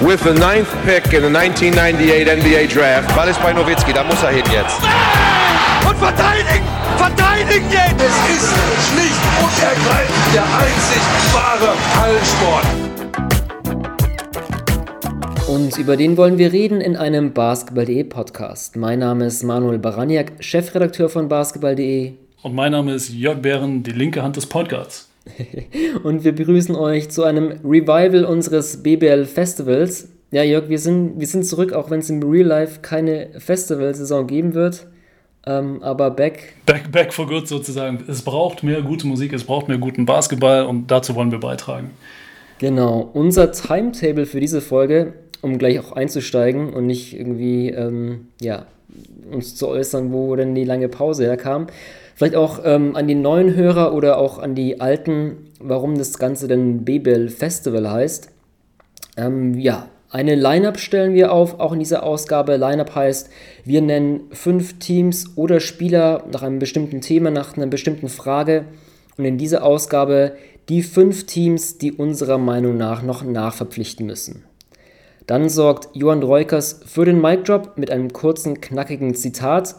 with the ninth pick in the 1998 NBA Draft. Ball ist bei Nowitzki, da muss er hin jetzt. Und verteidigen! Verteidigen jetzt! Es ist schlicht und ergreifend der einzig wahre Hallensport. Und über den wollen wir reden in einem Basketball.de Podcast. Mein Name ist Manuel Baraniak, Chefredakteur von Basketball.de. Und mein Name ist Jörg Bären, die linke Hand des Podcasts. und wir begrüßen euch zu einem Revival unseres BBL Festivals. Ja, Jörg, wir sind, wir sind zurück, auch wenn es im Real Life keine Festivalsaison geben wird. Ähm, aber back. Back, back for good sozusagen. Es braucht mehr gute Musik, es braucht mehr guten Basketball und dazu wollen wir beitragen. Genau. Unser Timetable für diese Folge, um gleich auch einzusteigen und nicht irgendwie, ähm, ja, uns zu äußern, wo denn die lange Pause herkam. Vielleicht auch ähm, an die neuen Hörer oder auch an die alten, warum das Ganze denn Bebel Festival heißt. Ähm, ja, eine Line-Up stellen wir auf, auch in dieser Ausgabe. Line-Up heißt, wir nennen fünf Teams oder Spieler nach einem bestimmten Thema, nach einer bestimmten Frage. Und in dieser Ausgabe die fünf Teams, die unserer Meinung nach noch nachverpflichten müssen. Dann sorgt Johann Reukers für den Mic Drop mit einem kurzen, knackigen Zitat.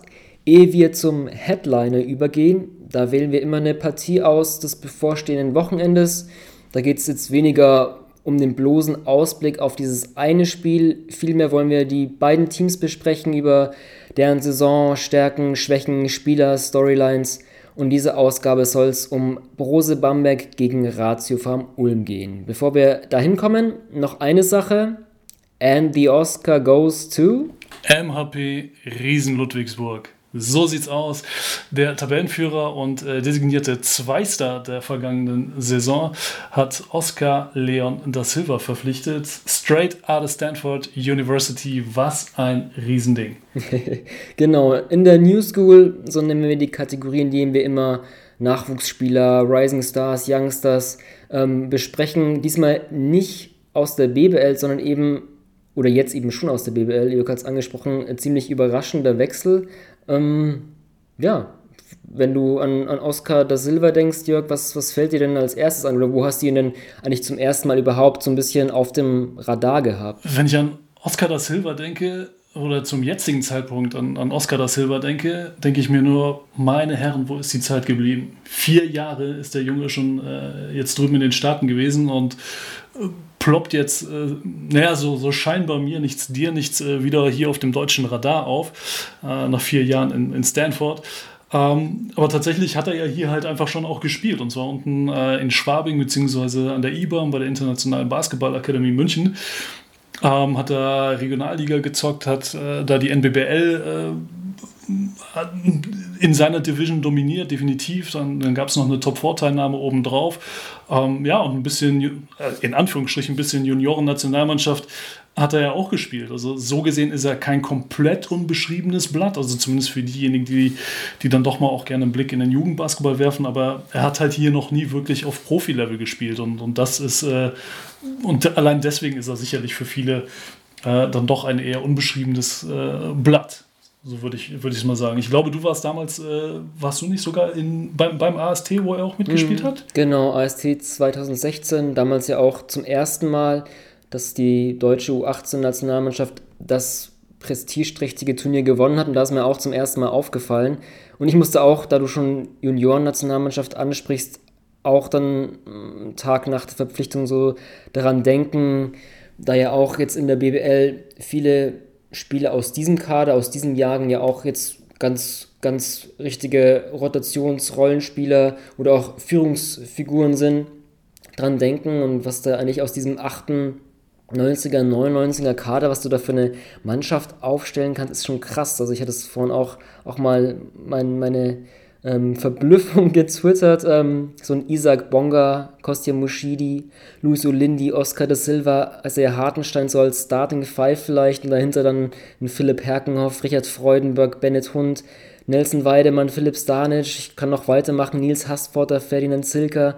Ehe wir zum Headliner übergehen, da wählen wir immer eine Partie aus des bevorstehenden Wochenendes. Da geht es jetzt weniger um den bloßen Ausblick auf dieses eine Spiel. Vielmehr wollen wir die beiden Teams besprechen über deren Saison, Stärken, Schwächen, Spieler, Storylines. Und diese Ausgabe soll es um Brose Bamberg gegen Ratio Farm Ulm gehen. Bevor wir dahin kommen, noch eine Sache. And the Oscar goes to MHP Riesen Ludwigsburg. So sieht's aus. Der Tabellenführer und äh, designierte Zweistar der vergangenen Saison hat Oscar Leon da Silva verpflichtet. Straight out of Stanford University. Was ein Riesending. genau. In der New School, so nennen wir die Kategorien, die wir immer Nachwuchsspieler, Rising Stars, Youngsters ähm, besprechen. Diesmal nicht aus der BBL, sondern eben oder jetzt eben schon aus der BBL, Jörg hat es angesprochen, ziemlich überraschender Wechsel. Ähm, ja, wenn du an, an Oscar da Silva denkst, Jörg, was, was fällt dir denn als erstes an? Oder wo hast du ihn denn eigentlich zum ersten Mal überhaupt so ein bisschen auf dem Radar gehabt? Wenn ich an Oscar da Silva denke, oder zum jetzigen Zeitpunkt an, an Oscar da Silva denke, denke ich mir nur, meine Herren, wo ist die Zeit geblieben? Vier Jahre ist der Junge schon äh, jetzt drüben in den Staaten gewesen und äh, ploppt jetzt, äh, naja, so, so scheinbar mir nichts, dir nichts äh, wieder hier auf dem deutschen Radar auf, äh, nach vier Jahren in, in Stanford. Ähm, aber tatsächlich hat er ja hier halt einfach schon auch gespielt und zwar unten äh, in Schwabing beziehungsweise an der IBAM bei der Internationalen Basketballakademie München. Ähm, hat er Regionalliga gezockt, hat äh, da die NBBL äh, in seiner Division dominiert, definitiv. Dann, dann gab es noch eine Top-4-Teilnahme obendrauf. Ähm, ja, und ein bisschen, äh, in Anführungsstrichen, ein bisschen Junioren-Nationalmannschaft hat er ja auch gespielt. Also so gesehen ist er kein komplett unbeschriebenes Blatt. Also zumindest für diejenigen, die, die dann doch mal auch gerne einen Blick in den Jugendbasketball werfen. Aber er hat halt hier noch nie wirklich auf Profilevel gespielt. Und, und das ist, äh, und allein deswegen ist er sicherlich für viele äh, dann doch ein eher unbeschriebenes äh, Blatt. So würde ich es mal sagen. Ich glaube, du warst damals, äh, warst du nicht sogar in, beim, beim AST, wo er auch mitgespielt mhm, hat? Genau, AST 2016, damals ja auch zum ersten Mal, dass die deutsche U18-Nationalmannschaft das prestigeträchtige Turnier gewonnen hat und da ist mir auch zum ersten Mal aufgefallen. Und ich musste auch, da du schon Junioren-Nationalmannschaft ansprichst, auch dann mm, Tag nach der Verpflichtung so daran denken, da ja auch jetzt in der BBL viele Spieler aus diesem Kader, aus diesen Jahren ja auch jetzt ganz, ganz richtige Rotationsrollenspieler oder auch Führungsfiguren sind, dran denken und was da eigentlich aus diesem 98er, 99er Kader, was du da für eine Mannschaft aufstellen kannst, ist schon krass. Also ich hatte es vorhin auch, auch mal mein, meine ähm, Verblüffung getwittert. Ähm, so ein Isaac Bonga, Kostja Mushidi, Luis Olindi, Oscar de Silva, also der Hartenstein so als Starting Five vielleicht und dahinter dann ein Philipp Herkenhoff, Richard Freudenberg, Bennett Hund, Nelson Weidemann, Philipp Stanic, ich kann noch weitermachen, Nils Hasporter, Ferdinand Zilker,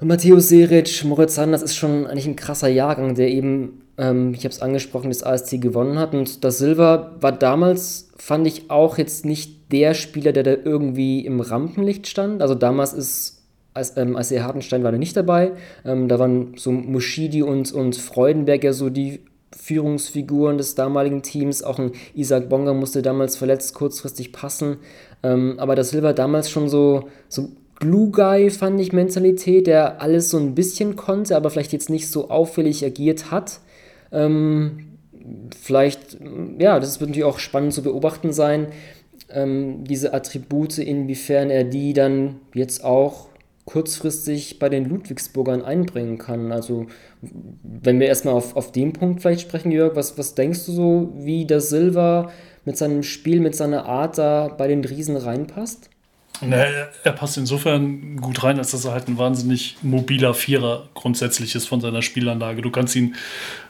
Matthäus Seric, Moritz Sanders ist schon eigentlich ein krasser Jahrgang, der eben, ähm, ich habe es angesprochen, das ASC gewonnen hat. Und das Silva war damals, fand ich auch jetzt nicht der Spieler, der da irgendwie im Rampenlicht stand. Also damals ist als, ähm, als Hartenstein war da nicht dabei. Ähm, da waren so Mushidi und, und Freudenberg ja so die Führungsfiguren des damaligen Teams. Auch ein Isaac Bonga musste damals verletzt kurzfristig passen. Ähm, aber da Silva damals schon so, so Glue Guy, fand ich, Mentalität, der alles so ein bisschen konnte, aber vielleicht jetzt nicht so auffällig agiert hat. Ähm, vielleicht, ja, das wird natürlich auch spannend zu beobachten sein, ähm, diese Attribute, inwiefern er die dann jetzt auch kurzfristig bei den Ludwigsburgern einbringen kann. Also, wenn wir erstmal auf, auf den Punkt vielleicht sprechen, Jörg, was, was denkst du so, wie der Silva mit seinem Spiel, mit seiner Art da bei den Riesen reinpasst? Na, er passt insofern gut rein, als dass er halt ein wahnsinnig mobiler Vierer grundsätzlich ist von seiner Spielanlage. Du kannst ihn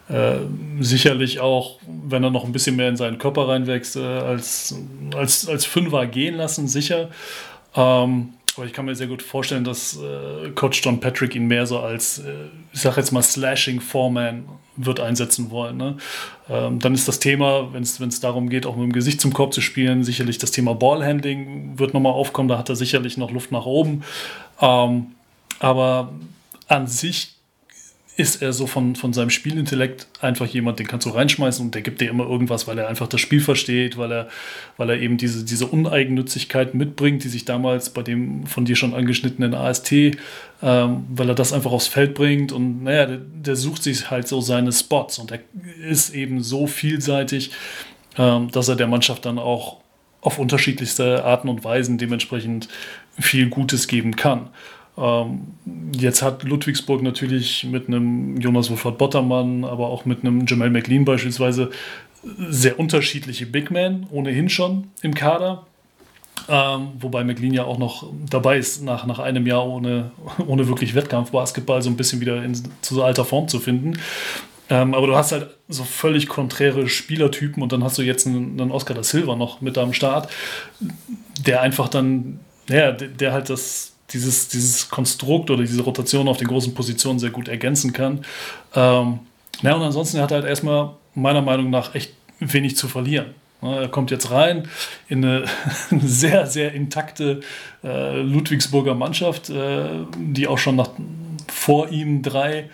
äh, sicherlich auch, wenn er noch ein bisschen mehr in seinen Körper reinwächst, äh, als, als, als Fünfer gehen lassen, sicher. Ähm, aber ich kann mir sehr gut vorstellen, dass äh, Coach John Patrick ihn mehr so als, äh, ich sag jetzt mal, Slashing Foreman wird einsetzen wollen. Ne? Ähm, dann ist das Thema, wenn es darum geht, auch mit dem Gesicht zum Korb zu spielen, sicherlich das Thema Ballhandling wird nochmal aufkommen. Da hat er sicherlich noch Luft nach oben. Ähm, aber an sich ist er so von, von seinem Spielintellekt einfach jemand, den kannst du reinschmeißen und der gibt dir immer irgendwas, weil er einfach das Spiel versteht, weil er, weil er eben diese, diese Uneigennützigkeit mitbringt, die sich damals bei dem von dir schon angeschnittenen AST, ähm, weil er das einfach aufs Feld bringt und naja, der, der, sucht sich halt so seine Spots und er ist eben so vielseitig, ähm, dass er der Mannschaft dann auch auf unterschiedlichste Arten und Weisen dementsprechend viel Gutes geben kann. Ähm, jetzt hat Ludwigsburg natürlich mit einem Jonas Wolfert Bottermann, aber auch mit einem Jamal McLean beispielsweise sehr unterschiedliche Big Men ohnehin schon im Kader. Ähm, wobei McLean ja auch noch dabei ist, nach, nach einem Jahr ohne, ohne wirklich Wettkampfbasketball so ein bisschen wieder in, zu alter Form zu finden. Ähm, aber du hast halt so völlig konträre Spielertypen und dann hast du jetzt einen, einen Oscar da Silva noch mit am Start, der einfach dann, ja, der, der halt das, dieses, dieses Konstrukt oder diese Rotation auf den großen Positionen sehr gut ergänzen kann. Ähm, ja, und ansonsten hat er halt erstmal meiner Meinung nach echt wenig zu verlieren. Er kommt jetzt rein in eine sehr, sehr intakte äh, Ludwigsburger Mannschaft, äh, die auch schon nach, vor ihm drei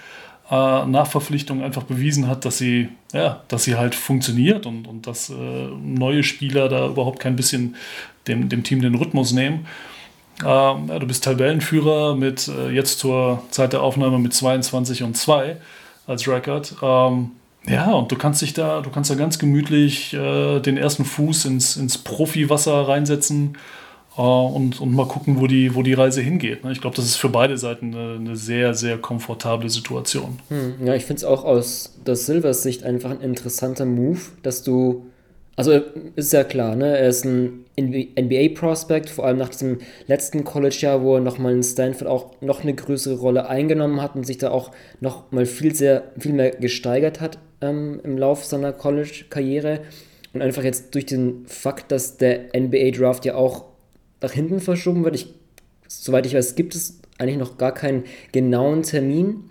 äh, Nachverpflichtungen einfach bewiesen hat, dass sie, ja, dass sie halt funktioniert und, und dass äh, neue Spieler da überhaupt kein bisschen dem, dem Team den Rhythmus nehmen. Ähm, du bist Tabellenführer mit äh, jetzt zur Zeit der Aufnahme mit 22 und 2 als Record. Ähm, ja, und du kannst dich da, du kannst da ganz gemütlich äh, den ersten Fuß ins, ins Profiwasser reinsetzen äh, und, und mal gucken, wo die, wo die Reise hingeht. Ne? Ich glaube, das ist für beide Seiten eine, eine sehr, sehr komfortable Situation. Hm, ja, ich finde es auch aus der Silvers Sicht einfach ein interessanter Move, dass du also ist ja klar, ne? Er ist ein NBA-Prospect, vor allem nach diesem letzten College-Jahr, wo er nochmal in Stanford auch noch eine größere Rolle eingenommen hat und sich da auch nochmal viel, viel mehr gesteigert hat ähm, im Laufe seiner College-Karriere. Und einfach jetzt durch den Fakt, dass der NBA-Draft ja auch nach hinten verschoben wird, ich, soweit ich weiß, gibt es eigentlich noch gar keinen genauen Termin.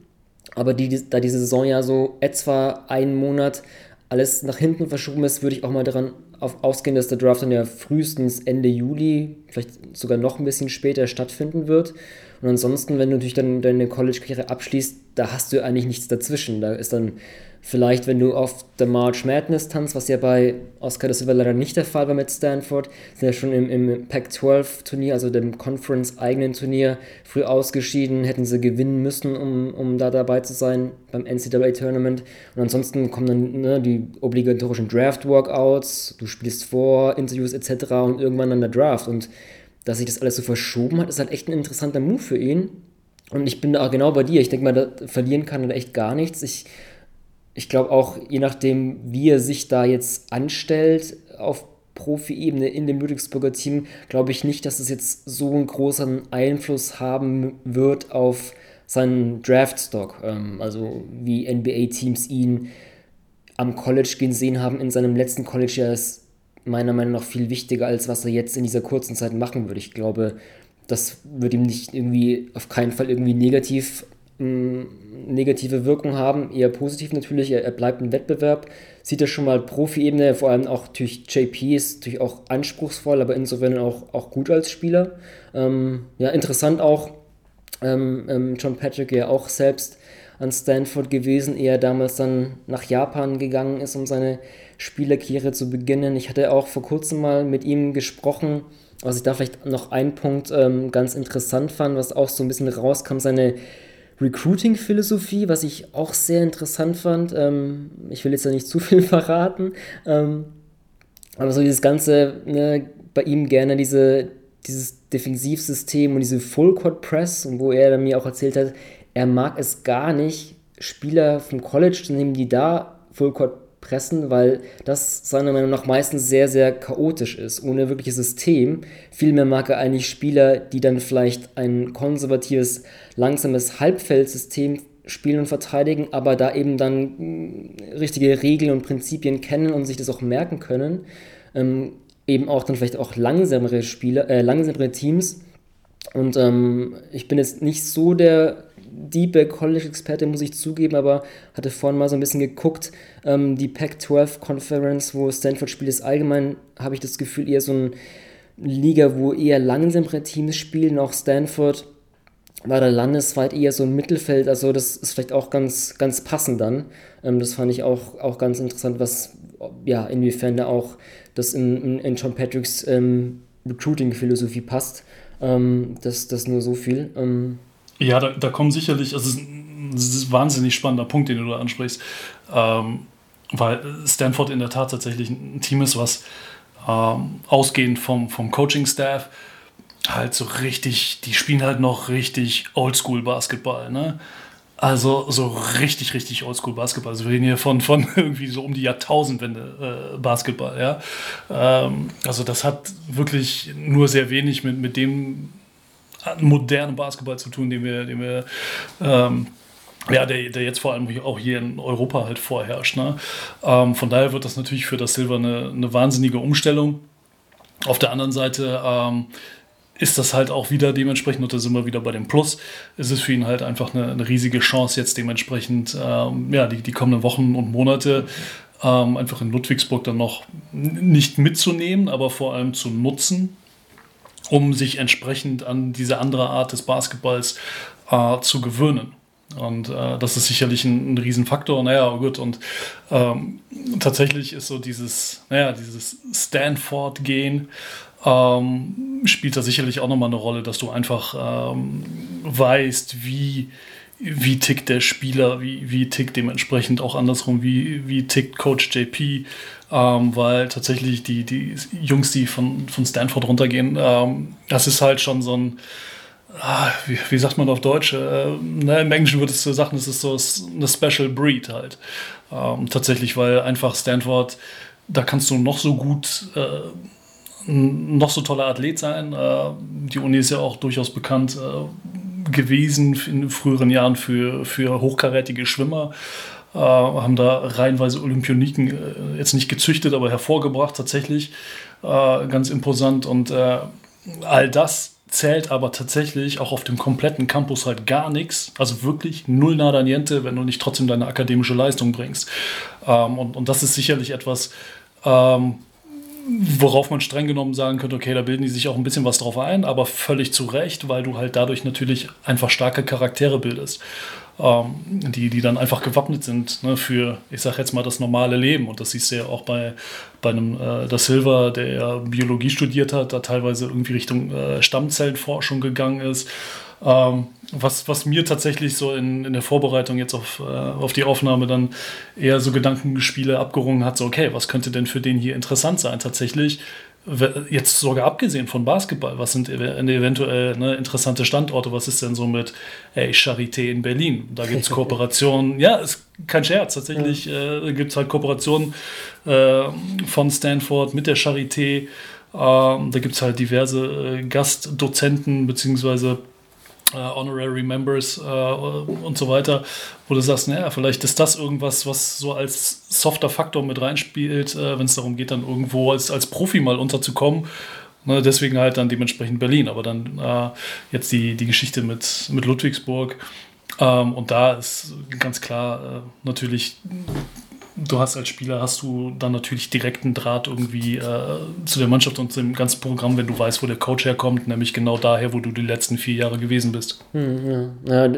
Aber die, da diese Saison ja so etwa einen Monat alles nach hinten verschoben ist, würde ich auch mal daran auf, ausgehen, dass der Draft dann ja frühestens Ende Juli, vielleicht sogar noch ein bisschen später stattfinden wird. Und ansonsten, wenn du natürlich dann deine College-Karriere abschließt, da hast du eigentlich nichts dazwischen. Da ist dann Vielleicht, wenn du auf der March Madness tanzt, was ja bei Oscar de Silva leider nicht der Fall war mit Stanford, sind ja schon im, im Pac-12-Turnier, also dem Conference-eigenen Turnier, früh ausgeschieden, hätten sie gewinnen müssen, um, um da dabei zu sein beim NCAA-Tournament. Und ansonsten kommen dann ne, die obligatorischen Draft-Workouts, du spielst vor, Interviews etc. und irgendwann dann der Draft. Und dass sich das alles so verschoben hat, ist halt echt ein interessanter Move für ihn. Und ich bin da genau bei dir. Ich denke mal, da verlieren kann er echt gar nichts. Ich ich glaube auch, je nachdem, wie er sich da jetzt anstellt auf Profi-Ebene in dem Ludwigsburger Team, glaube ich nicht, dass es jetzt so einen großen Einfluss haben wird auf seinen Draftstock. Ähm, also wie NBA-Teams ihn am College gesehen haben in seinem letzten College-Jahr meiner Meinung nach viel wichtiger, als was er jetzt in dieser kurzen Zeit machen würde. Ich glaube, das wird ihm nicht irgendwie auf keinen Fall irgendwie negativ negative Wirkung haben, eher positiv natürlich. Er, er bleibt im Wettbewerb, sieht er schon mal Profi-Ebene, vor allem auch durch JP ist natürlich auch anspruchsvoll, aber insofern auch, auch gut als Spieler. Ähm, ja, interessant auch, ähm, ähm, John Patrick ja auch selbst an Stanford gewesen, eher damals dann nach Japan gegangen ist, um seine Spielerkarriere zu beginnen. Ich hatte auch vor kurzem mal mit ihm gesprochen, was ich da vielleicht noch einen Punkt ähm, ganz interessant fand, was auch so ein bisschen rauskam, seine Recruiting-Philosophie, was ich auch sehr interessant fand. Ähm, ich will jetzt ja nicht zu viel verraten, ähm, aber so dieses ganze, ne, bei ihm gerne diese, dieses Defensivsystem und diese Full-Court-Press, und wo er mir auch erzählt hat, er mag es gar nicht, Spieler vom College zu nehmen, die da Full-Court pressen, weil das seiner Meinung nach meistens sehr, sehr chaotisch ist, ohne wirkliches System. Vielmehr mag er eigentlich Spieler, die dann vielleicht ein konservatives, langsames Halbfeldsystem spielen und verteidigen, aber da eben dann mm, richtige Regeln und Prinzipien kennen und sich das auch merken können. Ähm, eben auch dann vielleicht auch langsamere Spieler, äh, langsamere Teams. Und ähm, ich bin jetzt nicht so der Deep College-Experte, muss ich zugeben, aber hatte vorhin mal so ein bisschen geguckt. Ähm, die Pac-12-Conference, wo Stanford spielt, ist allgemein, habe ich das Gefühl, eher so eine Liga, wo eher langsamere Teams spielen. Auch Stanford war da landesweit eher so ein Mittelfeld, also das ist vielleicht auch ganz, ganz passend dann. Ähm, das fand ich auch, auch ganz interessant, was, ja, inwiefern da auch das in, in, in John Patricks ähm, Recruiting-Philosophie passt. Ähm, das, das nur so viel. Ähm, ja, da, da kommen sicherlich, also es ist ein wahnsinnig spannender Punkt, den du da ansprichst, ähm, weil Stanford in der Tat tatsächlich ein Team ist, was ähm, ausgehend vom, vom Coaching-Staff halt so richtig, die spielen halt noch richtig Oldschool-Basketball, ne? Also so richtig, richtig Oldschool-Basketball. Also wir reden hier von, von irgendwie so um die Jahrtausendwende äh, Basketball, ja. Ähm, also das hat wirklich nur sehr wenig mit, mit dem modernen Basketball zu tun, den wir, den wir ähm, ja, der, der jetzt vor allem auch hier in Europa halt vorherrscht. Ne? Ähm, von daher wird das natürlich für das Silber eine, eine wahnsinnige Umstellung. Auf der anderen Seite ähm, ist das halt auch wieder dementsprechend, und da sind wir wieder bei dem Plus, ist es für ihn halt einfach eine, eine riesige Chance, jetzt dementsprechend ähm, ja, die, die kommenden Wochen und Monate ähm, einfach in Ludwigsburg dann noch nicht mitzunehmen, aber vor allem zu nutzen um sich entsprechend an diese andere Art des Basketballs äh, zu gewöhnen. Und äh, das ist sicherlich ein, ein Riesenfaktor. Naja, gut, und ähm, tatsächlich ist so dieses, naja, dieses Stanford-Gehen ähm, spielt da sicherlich auch nochmal eine Rolle, dass du einfach ähm, weißt, wie wie tickt der Spieler, wie, wie tickt dementsprechend auch andersrum, wie, wie tickt Coach JP, ähm, weil tatsächlich die, die Jungs, die von, von Stanford runtergehen, ähm, das ist halt schon so ein, ah, wie, wie, sagt man auf Deutsch? Äh, ne, Im Englischen würdest du sagen, das ist so eine Special Breed halt. Ähm, tatsächlich, weil einfach Stanford, da kannst du noch so gut, äh, noch so toller Athlet sein. Äh, die Uni ist ja auch durchaus bekannt äh, gewesen in früheren Jahren für, für hochkarätige Schwimmer. Äh, haben da reihenweise Olympioniken äh, jetzt nicht gezüchtet, aber hervorgebracht tatsächlich. Äh, ganz imposant und äh, all das zählt aber tatsächlich auch auf dem kompletten Campus halt gar nichts. Also wirklich null nada niente, wenn du nicht trotzdem deine akademische Leistung bringst. Ähm, und, und das ist sicherlich etwas, ähm, worauf man streng genommen sagen könnte, okay, da bilden die sich auch ein bisschen was drauf ein, aber völlig zu Recht, weil du halt dadurch natürlich einfach starke Charaktere bildest, ähm, die, die dann einfach gewappnet sind ne, für, ich sag jetzt mal, das normale Leben. Und das siehst du ja auch bei, bei einem äh, Da Silva, der ja Biologie studiert hat, da teilweise irgendwie Richtung äh, Stammzellenforschung gegangen ist. Ähm, was, was mir tatsächlich so in, in der Vorbereitung jetzt auf, äh, auf die Aufnahme dann eher so Gedankenspiele abgerungen hat, so okay, was könnte denn für den hier interessant sein tatsächlich? Jetzt sogar abgesehen von Basketball, was sind eventuell ne, interessante Standorte? Was ist denn so mit ey, Charité in Berlin? Da gibt es Kooperationen, ja, ist kein Scherz, tatsächlich äh, gibt es halt Kooperationen äh, von Stanford mit der Charité. Äh, da gibt es halt diverse äh, Gastdozenten beziehungsweise äh, Honorary Members äh, und so weiter, wo du sagst, naja, vielleicht ist das irgendwas, was so als softer Faktor mit reinspielt, äh, wenn es darum geht, dann irgendwo als, als Profi mal unterzukommen. Ne, deswegen halt dann dementsprechend Berlin, aber dann äh, jetzt die, die Geschichte mit, mit Ludwigsburg. Ähm, und da ist ganz klar äh, natürlich du hast als Spieler, hast du dann natürlich direkten Draht irgendwie äh, zu der Mannschaft und dem ganzen Programm, wenn du weißt, wo der Coach herkommt, nämlich genau daher, wo du die letzten vier Jahre gewesen bist. Hm, ja. ja.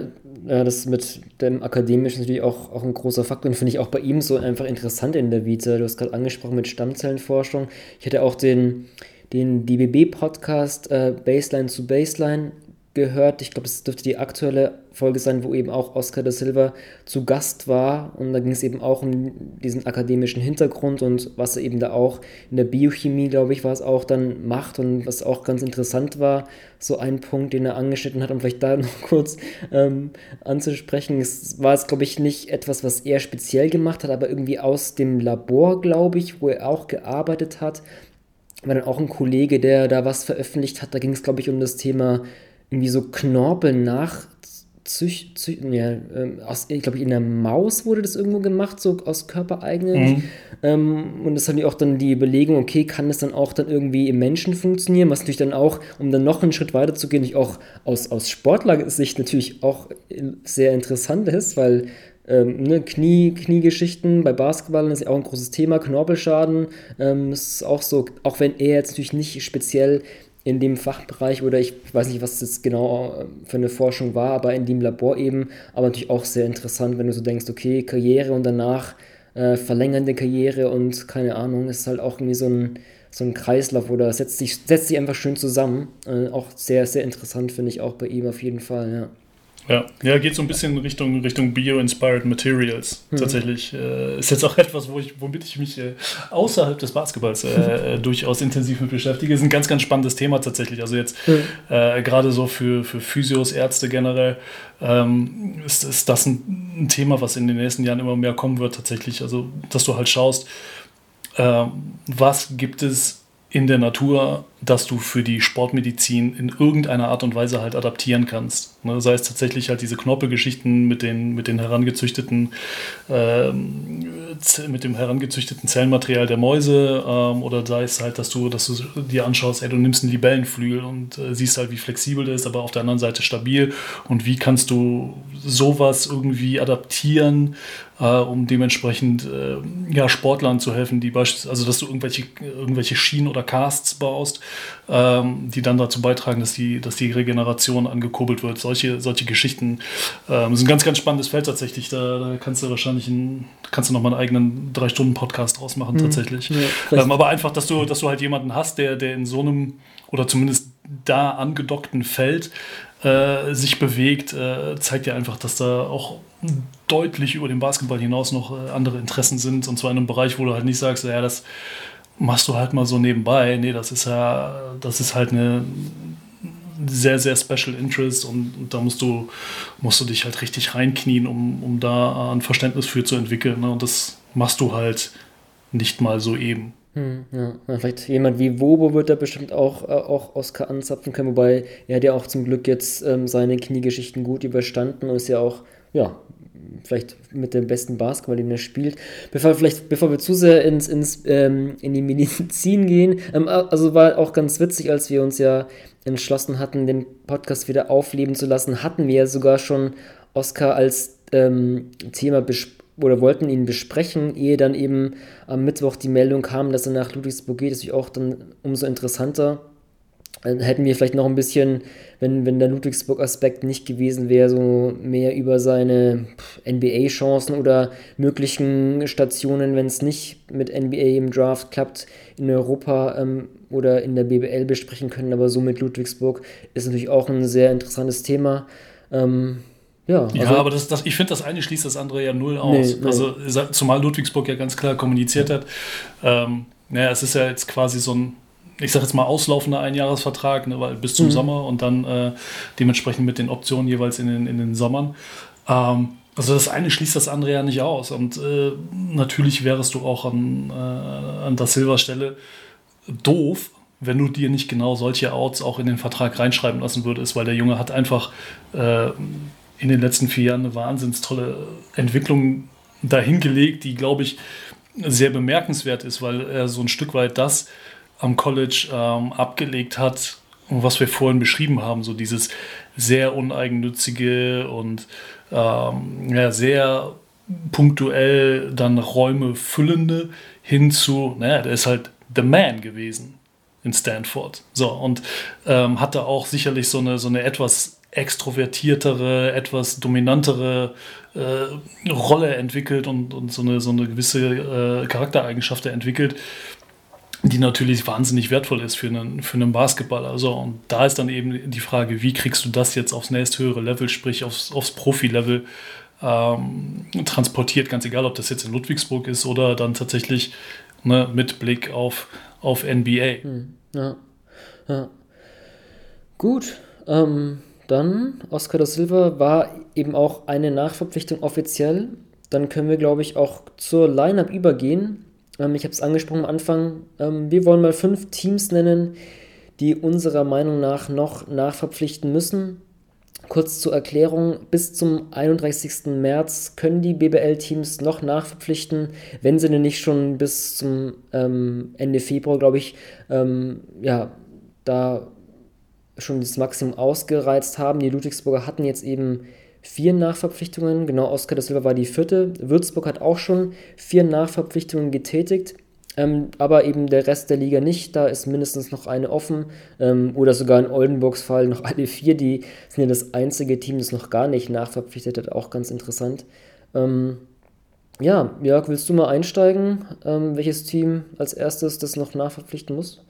Ja, das mit dem Akademischen natürlich auch, auch ein großer Faktor und finde ich auch bei ihm so einfach interessant in der Vita. Du hast gerade angesprochen mit Stammzellenforschung. Ich hatte auch den, den DBB-Podcast äh, Baseline zu Baseline gehört. Ich glaube, es dürfte die aktuelle Folge sein, wo eben auch Oscar da Silva zu Gast war. Und da ging es eben auch um diesen akademischen Hintergrund und was er eben da auch in der Biochemie, glaube ich, war es auch dann macht und was auch ganz interessant war. So ein Punkt, den er angeschnitten hat, um vielleicht da noch kurz ähm, anzusprechen. Es war es, glaube ich, nicht etwas, was er speziell gemacht hat, aber irgendwie aus dem Labor, glaube ich, wo er auch gearbeitet hat. War dann auch ein Kollege, der da was veröffentlicht hat. Da ging es, glaube ich, um das Thema irgendwie so Knorpel nach Züch, Züch, ja, ähm, aus, ich glaube, in der Maus wurde das irgendwo gemacht, so aus körpereigenen. Mhm. Ähm, und das hat ja auch dann die Überlegung, okay, kann das dann auch dann irgendwie im Menschen funktionieren, was natürlich dann auch, um dann noch einen Schritt weiter zu gehen, auch aus, aus Sportlersicht natürlich auch sehr interessant ist, weil ähm, ne, Knie, Kniegeschichten bei Basketball ist ja auch ein großes Thema, Knorpelschaden ähm, ist auch so, auch wenn er jetzt natürlich nicht speziell in dem Fachbereich oder ich weiß nicht, was das genau äh, für eine Forschung war, aber in dem Labor eben, aber natürlich auch sehr interessant, wenn du so denkst, okay, Karriere und danach äh, verlängernde Karriere und keine Ahnung, ist halt auch irgendwie so ein, so ein Kreislauf oder setzt sich, setzt sich einfach schön zusammen. Äh, auch sehr, sehr interessant, finde ich auch bei ihm auf jeden Fall, ja. Ja, ja, geht so ein bisschen Richtung, Richtung Bio-Inspired Materials. Mhm. Tatsächlich äh, ist jetzt auch etwas, wo ich, womit ich mich äh, außerhalb des Basketballs äh, durchaus intensiv mit beschäftige. Ist ein ganz, ganz spannendes Thema tatsächlich. Also jetzt mhm. gerade so für, für Physios, Ärzte generell ähm, ist, ist das ein, ein, Thema, was in den nächsten Jahren immer mehr kommen wird tatsächlich. Also, dass du halt schaust, ähm, was gibt es in der Natur, dass du für die Sportmedizin in irgendeiner Art und Weise halt adaptieren kannst. Ne? Sei es tatsächlich halt diese Knorpelgeschichten mit den, mit den herangezüchteten, ähm, mit dem herangezüchteten Zellenmaterial der Mäuse ähm, oder sei es halt, dass du, dass du dir anschaust, ey, du nimmst einen Libellenflügel und äh, siehst halt, wie flexibel der ist, aber auf der anderen Seite stabil und wie kannst du sowas irgendwie adaptieren, äh, um dementsprechend äh, ja, Sportlern zu helfen, die beispielsweise, also dass du irgendwelche, irgendwelche Schienen oder Casts baust, ähm, die dann dazu beitragen, dass die, dass die Regeneration angekurbelt wird. Solche, solche Geschichten ähm, sind ein ganz, ganz spannendes Feld tatsächlich. Da, da kannst du wahrscheinlich einen, kannst du noch mal einen eigenen drei Stunden Podcast draus machen, mhm. tatsächlich. Ja, ähm, aber einfach, dass du, dass du halt jemanden hast, der, der in so einem oder zumindest da angedockten Feld äh, sich bewegt, äh, zeigt ja einfach, dass da auch deutlich über den Basketball hinaus noch äh, andere Interessen sind. Und zwar in einem Bereich, wo du halt nicht sagst, ja, das machst du halt mal so nebenbei. Nee, das ist ja, das ist halt eine sehr, sehr Special Interest und, da musst du, musst du dich halt richtig reinknien, um, um da ein Verständnis für zu entwickeln. Ne? Und das machst du halt nicht mal so eben. Hm, ja. Vielleicht jemand wie Wobo wird da bestimmt auch, äh, auch Oscar anzapfen können, wobei er hat ja auch zum Glück jetzt ähm, seine Kniegeschichten gut überstanden und ist ja auch ja, vielleicht mit dem besten Basketball, den er spielt. Bevor, vielleicht, bevor wir zu sehr ins, ins, ähm, in die Medizin gehen, ähm, also war auch ganz witzig, als wir uns ja entschlossen hatten, den Podcast wieder aufleben zu lassen, hatten wir ja sogar schon Oscar als ähm, Thema oder wollten ihn besprechen, ehe dann eben am Mittwoch die Meldung kam, dass er nach Ludwigsburg geht, ist auch dann umso interessanter hätten wir vielleicht noch ein bisschen, wenn, wenn der Ludwigsburg-Aspekt nicht gewesen wäre, so mehr über seine NBA-Chancen oder möglichen Stationen, wenn es nicht mit NBA im Draft klappt, in Europa ähm, oder in der BBL besprechen können. Aber so mit Ludwigsburg ist natürlich auch ein sehr interessantes Thema. Ähm, ja, also, ja, aber das, das, ich finde, das eine schließt das andere ja null aus. Nee, nee. Also, zumal Ludwigsburg ja ganz klar kommuniziert hat. Ähm, naja, es ist ja jetzt quasi so ein ich sage jetzt mal, auslaufender Einjahresvertrag, ne, weil bis zum mhm. Sommer und dann äh, dementsprechend mit den Optionen jeweils in den, in den Sommern. Ähm, also das eine schließt das andere ja nicht aus. Und äh, natürlich wärst du auch an, äh, an der Silver-Stelle doof, wenn du dir nicht genau solche Outs auch in den Vertrag reinschreiben lassen würdest, weil der Junge hat einfach äh, in den letzten vier Jahren eine wahnsinns tolle Entwicklung dahingelegt, die, glaube ich, sehr bemerkenswert ist, weil er so ein Stück weit das am College ähm, abgelegt hat und was wir vorhin beschrieben haben, so dieses sehr uneigennützige und ähm, ja, sehr punktuell dann Räume füllende hin zu, naja, der ist halt the man gewesen in Stanford. So, und ähm, hatte auch sicherlich so eine, so eine etwas extrovertiertere, etwas dominantere äh, Rolle entwickelt und, und so, eine, so eine gewisse äh, Charaktereigenschaft entwickelt, die natürlich wahnsinnig wertvoll ist für einen, für einen Basketballer. Also, und da ist dann eben die Frage, wie kriegst du das jetzt aufs nächsthöhere Level, sprich aufs, aufs Profi-Level ähm, transportiert, ganz egal, ob das jetzt in Ludwigsburg ist oder dann tatsächlich ne, mit Blick auf, auf NBA. Hm, ja, ja. Gut, ähm, dann Oscar da Silva war eben auch eine Nachverpflichtung offiziell. Dann können wir, glaube ich, auch zur Lineup übergehen. Ähm, ich habe es angesprochen am Anfang. Ähm, wir wollen mal fünf Teams nennen, die unserer Meinung nach noch nachverpflichten müssen. Kurz zur Erklärung, bis zum 31. März können die BBL-Teams noch nachverpflichten, wenn sie denn nicht schon bis zum ähm, Ende Februar, glaube ich, ähm, ja, da schon das Maximum ausgereizt haben. Die Ludwigsburger hatten jetzt eben vier Nachverpflichtungen, genau Oskar de Silva war die vierte. Würzburg hat auch schon vier Nachverpflichtungen getätigt. Ähm, aber eben der Rest der Liga nicht. Da ist mindestens noch eine offen. Ähm, oder sogar in Oldenburgs Fall noch alle vier. Die sind ja das einzige Team, das noch gar nicht nachverpflichtet hat. Auch ganz interessant. Ähm, ja, Jörg, willst du mal einsteigen? Ähm, welches Team als erstes das noch nachverpflichten muss?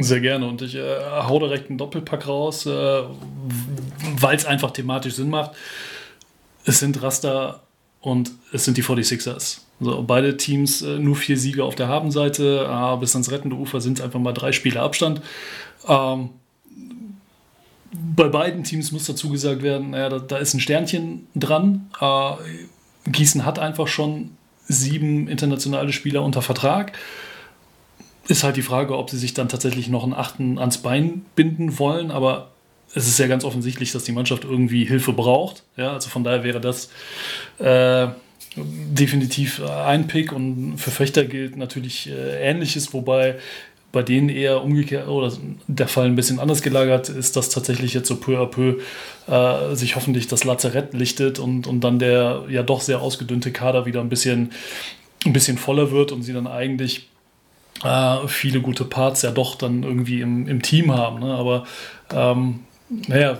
Sehr gerne und ich äh, hau direkt einen Doppelpack raus, äh, weil es einfach thematisch Sinn macht. Es sind Raster und es sind die 46ers. Also beide Teams äh, nur vier Siege auf der Habenseite, äh, bis ans rettende Ufer sind es einfach mal drei Spiele Abstand. Ähm, bei beiden Teams muss dazu gesagt werden, naja, da, da ist ein Sternchen dran. Äh, Gießen hat einfach schon sieben internationale Spieler unter Vertrag. Ist halt die Frage, ob sie sich dann tatsächlich noch einen Achten ans Bein binden wollen, aber es ist ja ganz offensichtlich, dass die Mannschaft irgendwie Hilfe braucht. Ja, also von daher wäre das äh, definitiv ein Pick und für Fechter gilt natürlich äh, Ähnliches, wobei bei denen eher umgekehrt oder der Fall ein bisschen anders gelagert ist, dass tatsächlich jetzt so peu à peu äh, sich hoffentlich das Lazarett lichtet und, und dann der ja doch sehr ausgedünnte Kader wieder ein bisschen, ein bisschen voller wird und sie dann eigentlich äh, viele gute Parts ja doch dann irgendwie im, im Team haben. Ne? Aber ähm, naja,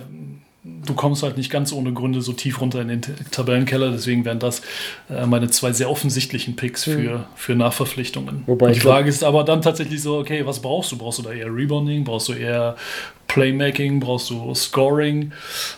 du kommst halt nicht ganz ohne Gründe so tief runter in den Tabellenkeller. Deswegen wären das äh, meine zwei sehr offensichtlichen Picks für, mhm. für Nachverpflichtungen. Wobei die Frage ist aber dann tatsächlich so, okay, was brauchst du? Brauchst du da eher Rebounding? Brauchst du eher Playmaking? Brauchst du Scoring?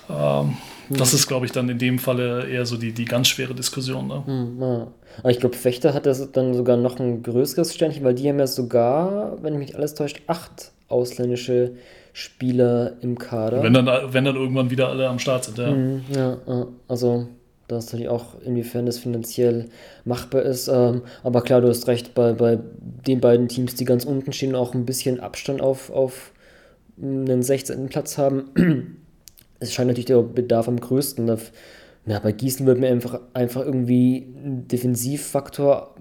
Ähm, das ist, glaube ich, dann in dem Falle eher so die, die ganz schwere Diskussion. Ne? Hm, ja. Aber ich glaube, Fechter hat das dann sogar noch ein größeres Sternchen, weil die haben ja sogar, wenn mich alles täuscht, acht ausländische Spieler im Kader. Wenn dann, wenn dann irgendwann wieder alle am Start sind, ja. Mhm, ja, also da ist natürlich auch, inwiefern das finanziell machbar ist. Ähm, aber klar, du hast recht, bei, bei den beiden Teams, die ganz unten stehen, auch ein bisschen Abstand auf, auf einen 16. Platz haben es scheint natürlich der Bedarf am größten. Ja, bei Gießen wird mir einfach, einfach irgendwie ein Defensivfaktor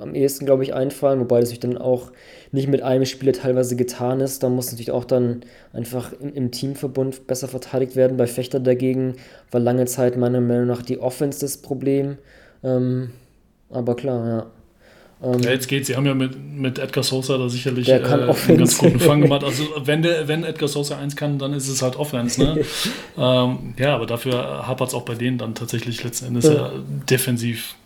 am ehesten, glaube ich, einfallen, wobei das sich dann auch nicht mit einem Spieler teilweise getan ist. Da muss natürlich auch dann einfach im, im Teamverbund besser verteidigt werden. Bei Fechter dagegen war lange Zeit meiner Meinung nach die Offense das Problem. Ähm, aber klar, ja. Ähm, ja, jetzt geht's. Sie haben ja mit, mit Edgar Sosa da sicherlich äh, einen ganz guten Fang gemacht. Also wenn, der, wenn Edgar Sosa eins kann, dann ist es halt Offense. Ne? ähm, ja, aber dafür hapert es auch bei denen dann tatsächlich letzten Endes ja. defensiv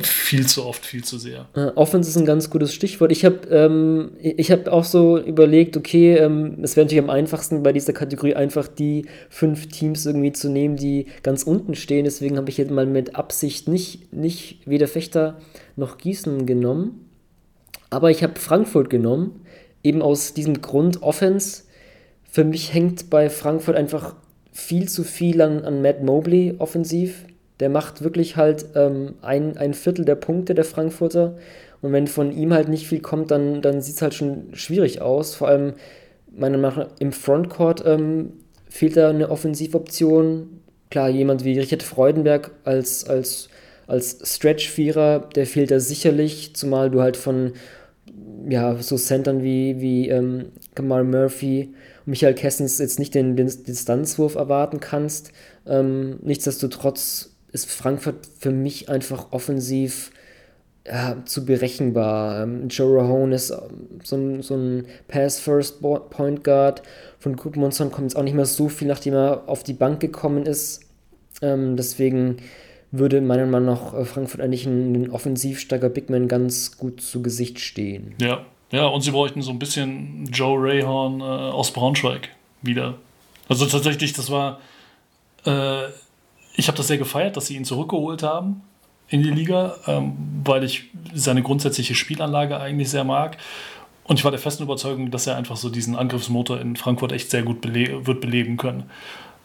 viel zu oft, viel zu sehr. Uh, Offense ist ein ganz gutes Stichwort. Ich habe ähm, hab auch so überlegt, okay, ähm, es wäre natürlich am einfachsten bei dieser Kategorie einfach die fünf Teams irgendwie zu nehmen, die ganz unten stehen. Deswegen habe ich jetzt mal mit Absicht nicht, nicht weder Fechter noch Gießen genommen. Aber ich habe Frankfurt genommen, eben aus diesem Grund Offense. Für mich hängt bei Frankfurt einfach viel zu viel an, an Matt Mobley offensiv. Der macht wirklich halt ähm, ein, ein Viertel der Punkte der Frankfurter. Und wenn von ihm halt nicht viel kommt, dann, dann sieht es halt schon schwierig aus. Vor allem, meiner Meinung nach, im Frontcourt ähm, fehlt da eine Offensivoption. Klar, jemand wie Richard Freudenberg als, als als Stretch-Vierer, der fehlt da sicherlich, zumal du halt von ja, so Centern wie, wie ähm, Kamal Murphy und Michael Kessens jetzt nicht den, Distanzwurf erwarten kannst. Ähm, nichtsdestotrotz ist Frankfurt für mich einfach offensiv ja, zu berechenbar. Ähm, Joe Rahone ist ähm, so ein, so ein Pass-First-Point Guard. Von Gudmundsson kommt jetzt auch nicht mehr so viel, nachdem er auf die Bank gekommen ist. Ähm, deswegen würde meiner Meinung nach äh, Frankfurt eigentlich ein, ein offensiv starker Bigman ganz gut zu Gesicht stehen. Ja, ja, und sie bräuchten so ein bisschen Joe Rayhorn äh, aus Braunschweig wieder. Also tatsächlich, das war, äh, ich habe das sehr gefeiert, dass sie ihn zurückgeholt haben in die Liga, ähm, weil ich seine grundsätzliche Spielanlage eigentlich sehr mag. Und ich war der festen Überzeugung, dass er einfach so diesen Angriffsmotor in Frankfurt echt sehr gut bele wird beleben können.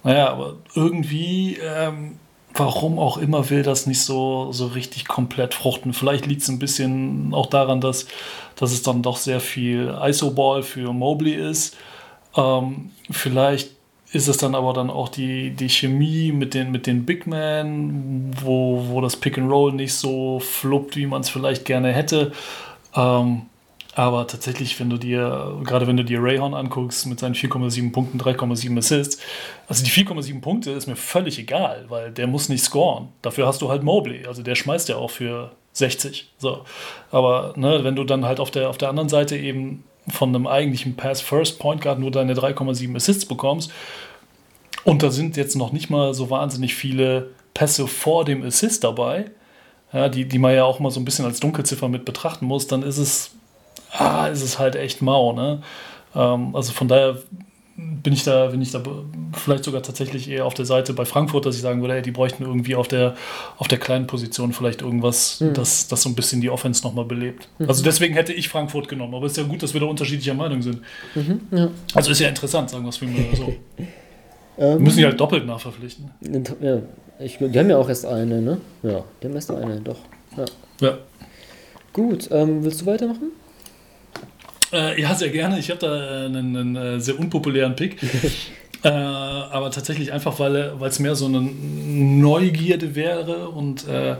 Naja, aber irgendwie, ähm, warum auch immer, will das nicht so, so richtig komplett fruchten. Vielleicht liegt es ein bisschen auch daran, dass, dass es dann doch sehr viel ISO-Ball für Mobley ist. Ähm, vielleicht ist es dann aber dann auch die, die Chemie mit den, mit den Big Men, wo, wo das Pick and Roll nicht so fluppt, wie man es vielleicht gerne hätte. Ähm, aber tatsächlich, wenn du dir, gerade wenn du dir Rayhorn anguckst mit seinen 4,7 Punkten, 3,7 Assists, also die 4,7 Punkte ist mir völlig egal, weil der muss nicht scoren. Dafür hast du halt Mobley, also der schmeißt ja auch für 60. So. Aber ne, wenn du dann halt auf der, auf der anderen Seite eben von einem eigentlichen Pass-First-Point Guard nur deine 3,7 Assists bekommst. Und da sind jetzt noch nicht mal so wahnsinnig viele Pässe vor dem Assist dabei, ja, die, die man ja auch mal so ein bisschen als Dunkelziffer mit betrachten muss, dann ist es, ah, ist es halt echt mau. Ne? Ähm, also von daher bin ich da, bin ich da vielleicht sogar tatsächlich eher auf der Seite bei Frankfurt, dass ich sagen würde, ey, die bräuchten irgendwie auf der, auf der kleinen Position vielleicht irgendwas, mhm. das, das so ein bisschen die Offense nochmal belebt. Mhm. Also deswegen hätte ich Frankfurt genommen. Aber es ist ja gut, dass wir da unterschiedlicher Meinung sind. Mhm, ja. Also ist ja interessant, sagen wir es mal so. wir müssen die halt doppelt nachverpflichten. Ja, ich, die haben ja auch erst eine, ne? Ja, die haben erst eine, doch. Ja. ja. Gut, ähm, willst du weitermachen? Äh, ja, sehr gerne. Ich habe da äh, einen, einen, äh, sehr unpopulären Pick. äh, aber tatsächlich einfach, weil es mehr so eine Neugierde wäre und äh,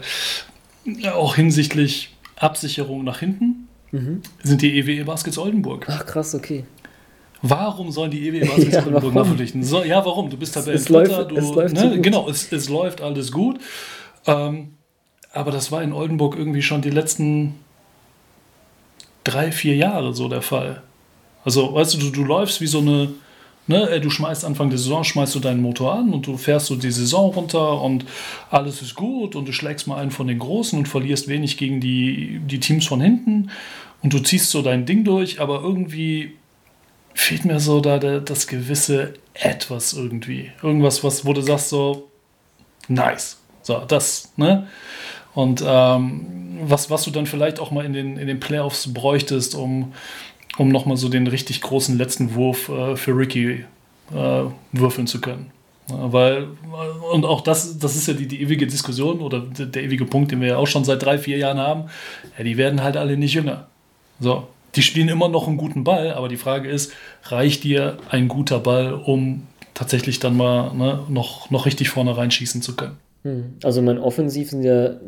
auch hinsichtlich Absicherung nach hinten, mhm. sind die EWE Baskets Oldenburg. Ach krass, okay. Warum sollen die EWE Baskets ja, Oldenburg nachverpflichten? So, ja, warum? Du bist Tabellenvierter. Du, es läuft ne? Genau, es, es läuft alles gut. Ähm, aber das war in Oldenburg irgendwie schon die letzten drei, vier Jahre so der Fall. Also, weißt du, du, du läufst wie so eine, ne, du schmeißt Anfang der Saison, schmeißt du deinen Motor an und du fährst so die Saison runter und alles ist gut und du schlägst mal einen von den Großen und verlierst wenig gegen die, die Teams von hinten und du ziehst so dein Ding durch, aber irgendwie fehlt mir so da der, das gewisse Etwas irgendwie. Irgendwas, was, wo du sagst so, nice. So, das, ne? Und ähm, was, was du dann vielleicht auch mal in den, in den Playoffs bräuchtest, um, um nochmal so den richtig großen letzten Wurf äh, für Ricky äh, würfeln zu können. Weil, und auch das, das ist ja die, die ewige Diskussion oder der, der ewige Punkt, den wir ja auch schon seit drei, vier Jahren haben. Ja, die werden halt alle nicht jünger. So, die spielen immer noch einen guten Ball, aber die Frage ist, reicht dir ein guter Ball, um tatsächlich dann mal ne, noch, noch richtig vorne reinschießen zu können? Hm. Also mein Offensiv sind ja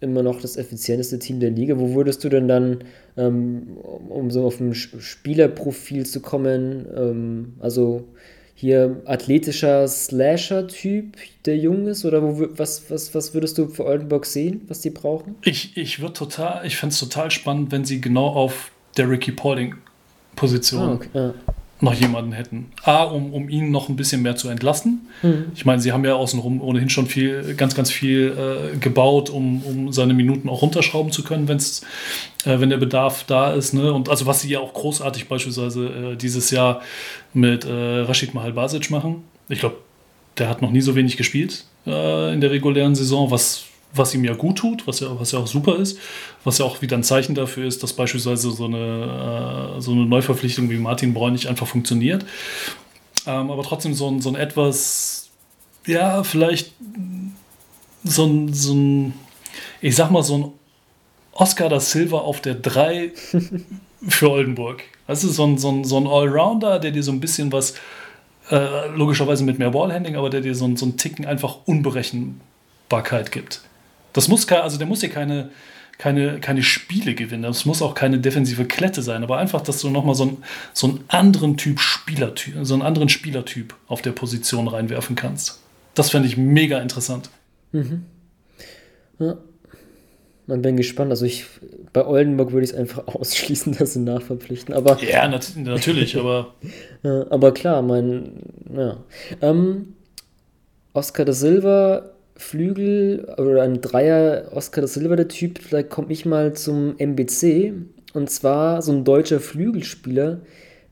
immer noch das effizienteste Team der Liga. Wo würdest du denn dann, ähm, um so auf ein Spielerprofil zu kommen, ähm, also hier athletischer Slasher-Typ, der jung ist? Oder wo, was, was, was würdest du für Oldenburg sehen, was die brauchen? Ich, ich würde total, ich fände es total spannend, wenn sie genau auf der Ricky Paulding-Position ah, okay. ja noch jemanden hätten. A, um, um ihn noch ein bisschen mehr zu entlasten. Mhm. Ich meine, sie haben ja außenrum ohnehin schon viel, ganz, ganz viel äh, gebaut, um, um seine Minuten auch runterschrauben zu können, wenn's, äh, wenn der Bedarf da ist. Ne? Und also was sie ja auch großartig beispielsweise äh, dieses Jahr mit äh, Rashid Mahal Basic machen. Ich glaube, der hat noch nie so wenig gespielt äh, in der regulären Saison, was was ihm ja gut tut, was ja, was ja auch super ist, was ja auch wieder ein Zeichen dafür ist, dass beispielsweise so eine, äh, so eine Neuverpflichtung wie Martin Braun nicht einfach funktioniert. Ähm, aber trotzdem so ein, so ein etwas, ja, vielleicht so ein, so ein, ich sag mal, so ein Oscar da Silva auf der 3 für Oldenburg. Das ist so ein, so ein, so ein Allrounder, der dir so ein bisschen was, äh, logischerweise mit mehr Ballhandling, aber der dir so, ein, so einen Ticken einfach Unberechenbarkeit gibt. Das muss also der muss hier keine, keine, keine Spiele gewinnen. Das muss auch keine defensive Klette sein, aber einfach, dass du nochmal so, ein, so einen anderen Typ Spielertyp, so einen anderen Spielertyp auf der Position reinwerfen kannst. Das fände ich mega interessant. Mhm. Ja. Man bin gespannt. Also ich bei Oldenburg würde ich es einfach ausschließen, dass sie nachverpflichten. Aber ja, nat natürlich, aber aber klar, mein ja. Ähm, Oscar da Silva Flügel oder ein Dreier Oscar da Silva der Typ. Vielleicht komme ich mal zum MBC und zwar so ein deutscher Flügelspieler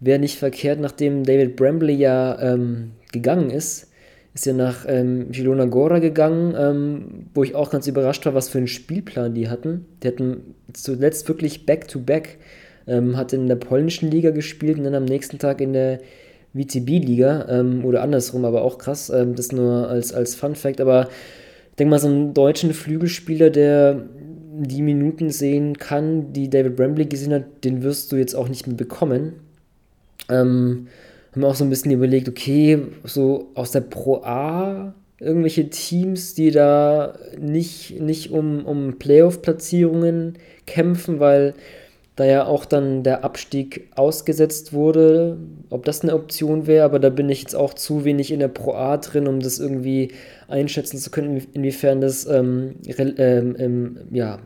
wäre nicht verkehrt, nachdem David Brambley ja ähm, gegangen ist ist ja nach ähm, Gora gegangen, ähm, wo ich auch ganz überrascht war, was für einen Spielplan die hatten. Die hatten zuletzt wirklich Back-to-Back, ähm, hat in der polnischen Liga gespielt und dann am nächsten Tag in der VTB-Liga ähm, oder andersrum, aber auch krass. Ähm, das nur als, als Fun-Fact. Aber ich denke mal, so einen deutschen Flügelspieler, der die Minuten sehen kann, die David Brambley gesehen hat, den wirst du jetzt auch nicht mehr bekommen. Ähm, haben auch so ein bisschen überlegt, okay, so aus der Pro A irgendwelche Teams, die da nicht, nicht um, um Playoff-Platzierungen kämpfen, weil da ja auch dann der Abstieg ausgesetzt wurde, ob das eine Option wäre, aber da bin ich jetzt auch zu wenig in der Pro A drin, um das irgendwie einschätzen zu können, inwiefern das ähm, ähm, ähm, ja,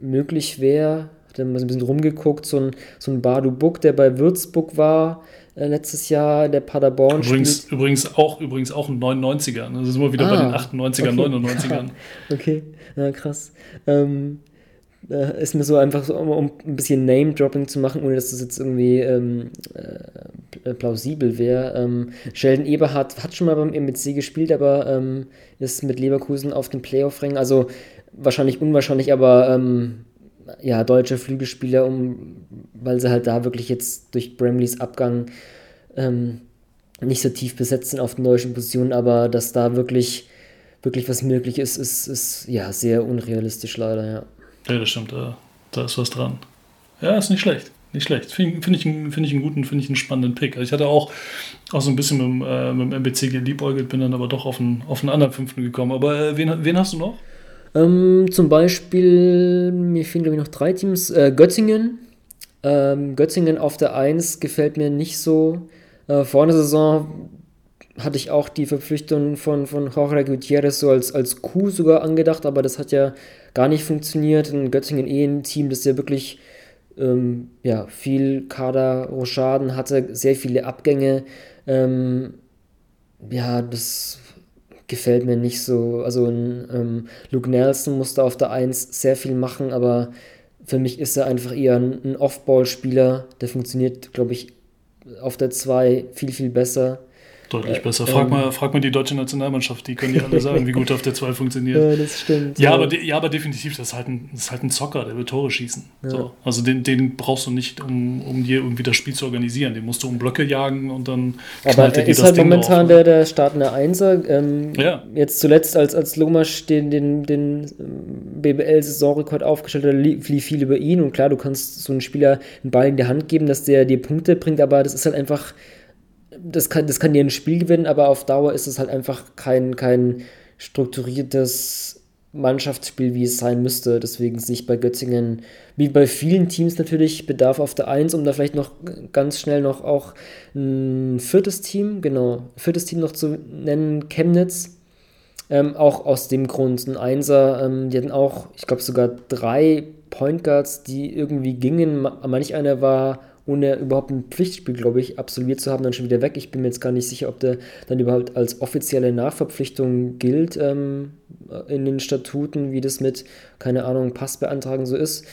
möglich wäre. Hat dann mal so ein bisschen rumgeguckt, so ein, so ein Badu Buck, der bei Würzburg war, äh, letztes Jahr, der Paderborn übrigens, übrigens auch Übrigens auch ein 99er. Ne? Das sind wir wieder ah, bei den 98er, okay. 99ern. okay, ja, krass. Ähm, äh, ist mir so einfach so, um, um ein bisschen Name-Dropping zu machen, ohne dass das jetzt irgendwie ähm, äh, plausibel wäre. Ähm, Sheldon Eberhardt hat schon mal beim MBC gespielt, aber ähm, ist mit Leverkusen auf den Playoff-Rängen. Also wahrscheinlich unwahrscheinlich, aber ähm, ja, deutsche Flügelspieler, um, weil sie halt da wirklich jetzt durch Bramleys Abgang ähm, nicht so tief besetzt sind auf den deutschen Positionen, aber dass da wirklich, wirklich was möglich ist, ist, ist ja sehr unrealistisch leider, ja. Ja, das stimmt, da, da ist was dran. Ja, ist nicht schlecht. Nicht schlecht. Finde find ich, find ich einen guten, finde ich einen spannenden Pick. Also ich hatte auch, auch so ein bisschen mit, dem, äh, mit dem MBC geliebäugelt, bin dann aber doch auf einen, auf einen anderen fünften gekommen. Aber äh, wen, wen hast du noch? Ähm, zum Beispiel, mir fehlen glaube ich noch drei Teams. Äh, Göttingen. Ähm, Göttingen auf der 1 gefällt mir nicht so. Äh, vor der Saison hatte ich auch die Verpflichtung von, von Jorge Gutierrez so als, als Coup sogar angedacht, aber das hat ja gar nicht funktioniert. In Göttingen eh ein Team, das ja wirklich ähm, ja, viel Kader-Rochaden hatte, sehr viele Abgänge. Ähm, ja, das gefällt mir nicht so. Also ähm, Luke Nelson musste auf der 1 sehr viel machen, aber für mich ist er einfach eher ein Off-Ball-Spieler. Der funktioniert, glaube ich, auf der 2 viel, viel besser. Deutlich äh, besser. Frag, ähm, mal, frag mal die deutsche Nationalmannschaft, die können dir alle sagen, wie gut auf der 2 funktioniert. Ja, das stimmt. Ja, ja. Aber, ja aber definitiv, das ist, halt ein, das ist halt ein Zocker, der will Tore schießen. Ja. So. Also den, den brauchst du nicht, um, um dir irgendwie das Spiel zu organisieren. Den musst du um Blöcke jagen und dann Aber er ist halt Ding momentan der, der startende Einser. Ähm, ja. Jetzt zuletzt, als, als Lomasch den, den, den ähm, BBL-Saisonrekord aufgestellt hat, lief viel über ihn. Und klar, du kannst so einen Spieler einen Ball in die Hand geben, dass der dir Punkte bringt, aber das ist halt einfach das kann, das kann dir ein Spiel gewinnen, aber auf Dauer ist es halt einfach kein, kein strukturiertes Mannschaftsspiel, wie es sein müsste. Deswegen sehe ich bei Göttingen, wie bei vielen Teams natürlich, Bedarf auf der 1, um da vielleicht noch ganz schnell noch auch ein viertes Team, genau, viertes Team noch zu nennen, Chemnitz. Ähm, auch aus dem Grund ein Einser. Ähm, die hatten auch, ich glaube, sogar drei Point Guards, die irgendwie gingen. Manch einer war ohne überhaupt ein Pflichtspiel, glaube ich, absolviert zu haben, dann schon wieder weg. Ich bin mir jetzt gar nicht sicher, ob der dann überhaupt als offizielle Nachverpflichtung gilt ähm, in den Statuten, wie das mit, keine Ahnung, Pass beantragen so ist.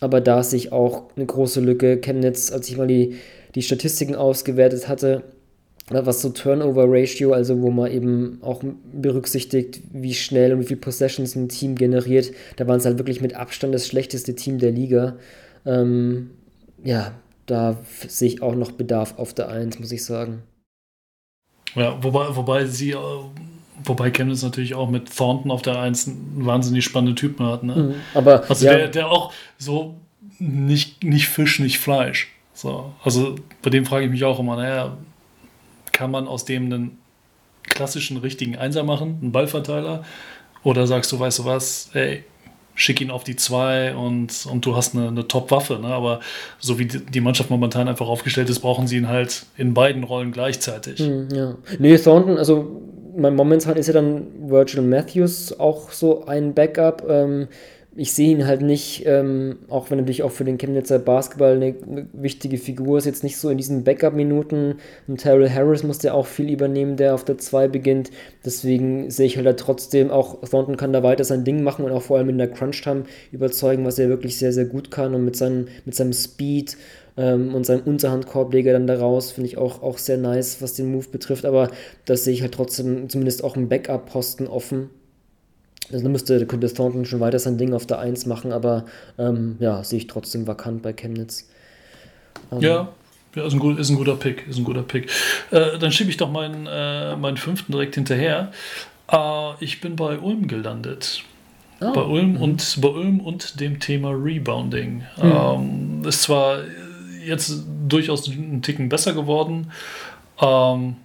Aber da sehe ich auch eine große Lücke. Chemnitz, als ich mal die, die Statistiken ausgewertet hatte, was so Turnover-Ratio, also wo man eben auch berücksichtigt, wie schnell und wie viele Possessions ein Team generiert, da waren es halt wirklich mit Abstand das schlechteste Team der Liga. Ähm, ja, da sehe ich auch noch Bedarf auf der 1, muss ich sagen. Ja, wobei, wobei sie, äh, wobei Chemnitz natürlich auch mit Thornton auf der 1 einen wahnsinnig spannenden Typen hat. Ne? Mhm, aber, also ja. der, der auch so nicht, nicht Fisch, nicht Fleisch. So, also bei dem frage ich mich auch immer, naja, kann man aus dem einen klassischen richtigen Einser machen, einen Ballverteiler? Oder sagst du, weißt du was, ey, schick ihn auf die zwei und, und du hast eine, eine Top-Waffe. Ne? Aber so wie die Mannschaft momentan einfach aufgestellt ist, brauchen sie ihn halt in beiden Rollen gleichzeitig. Hm, ja. Nee, Thornton, also momentan ist ja dann Virgil Matthews auch so ein Backup. Ähm, ich sehe ihn halt nicht, ähm, auch wenn natürlich auch für den Chemnitzer Basketball eine, wichtige Figur ist, jetzt nicht so in diesen Backup-Minuten. Und Terrell Harris muss ja auch viel übernehmen, der auf der 2 beginnt. Deswegen sehe ich halt da trotzdem auch, Thornton kann da weiter sein Ding machen und auch vor allem in der Crunch-Time überzeugen, was er wirklich sehr, sehr gut kann. Und mit seinem, mit seinem Speed ähm, und seinem Unterhandkorbleger dann daraus finde ich auch, auch sehr nice, was den Move betrifft. Aber das sehe ich halt trotzdem zumindest auch einen Backup-Posten offen also da müsste, könnte Thornton schon weiter sein Ding auf der 1 machen, aber ähm, ja, sehe ich trotzdem vakant bei Chemnitz. Ähm, ja, ja ist, ein gut, ist ein guter Pick. Ist ein guter Pick. Äh, dann schiebe ich doch meinen, äh, meinen fünften direkt hinterher. Äh, ich bin bei Ulm gelandet. Oh. Bei Ulm mhm. und bei Ulm und dem Thema Rebounding. Mhm. Ähm, ist zwar jetzt durchaus ein Ticken besser geworden ähm,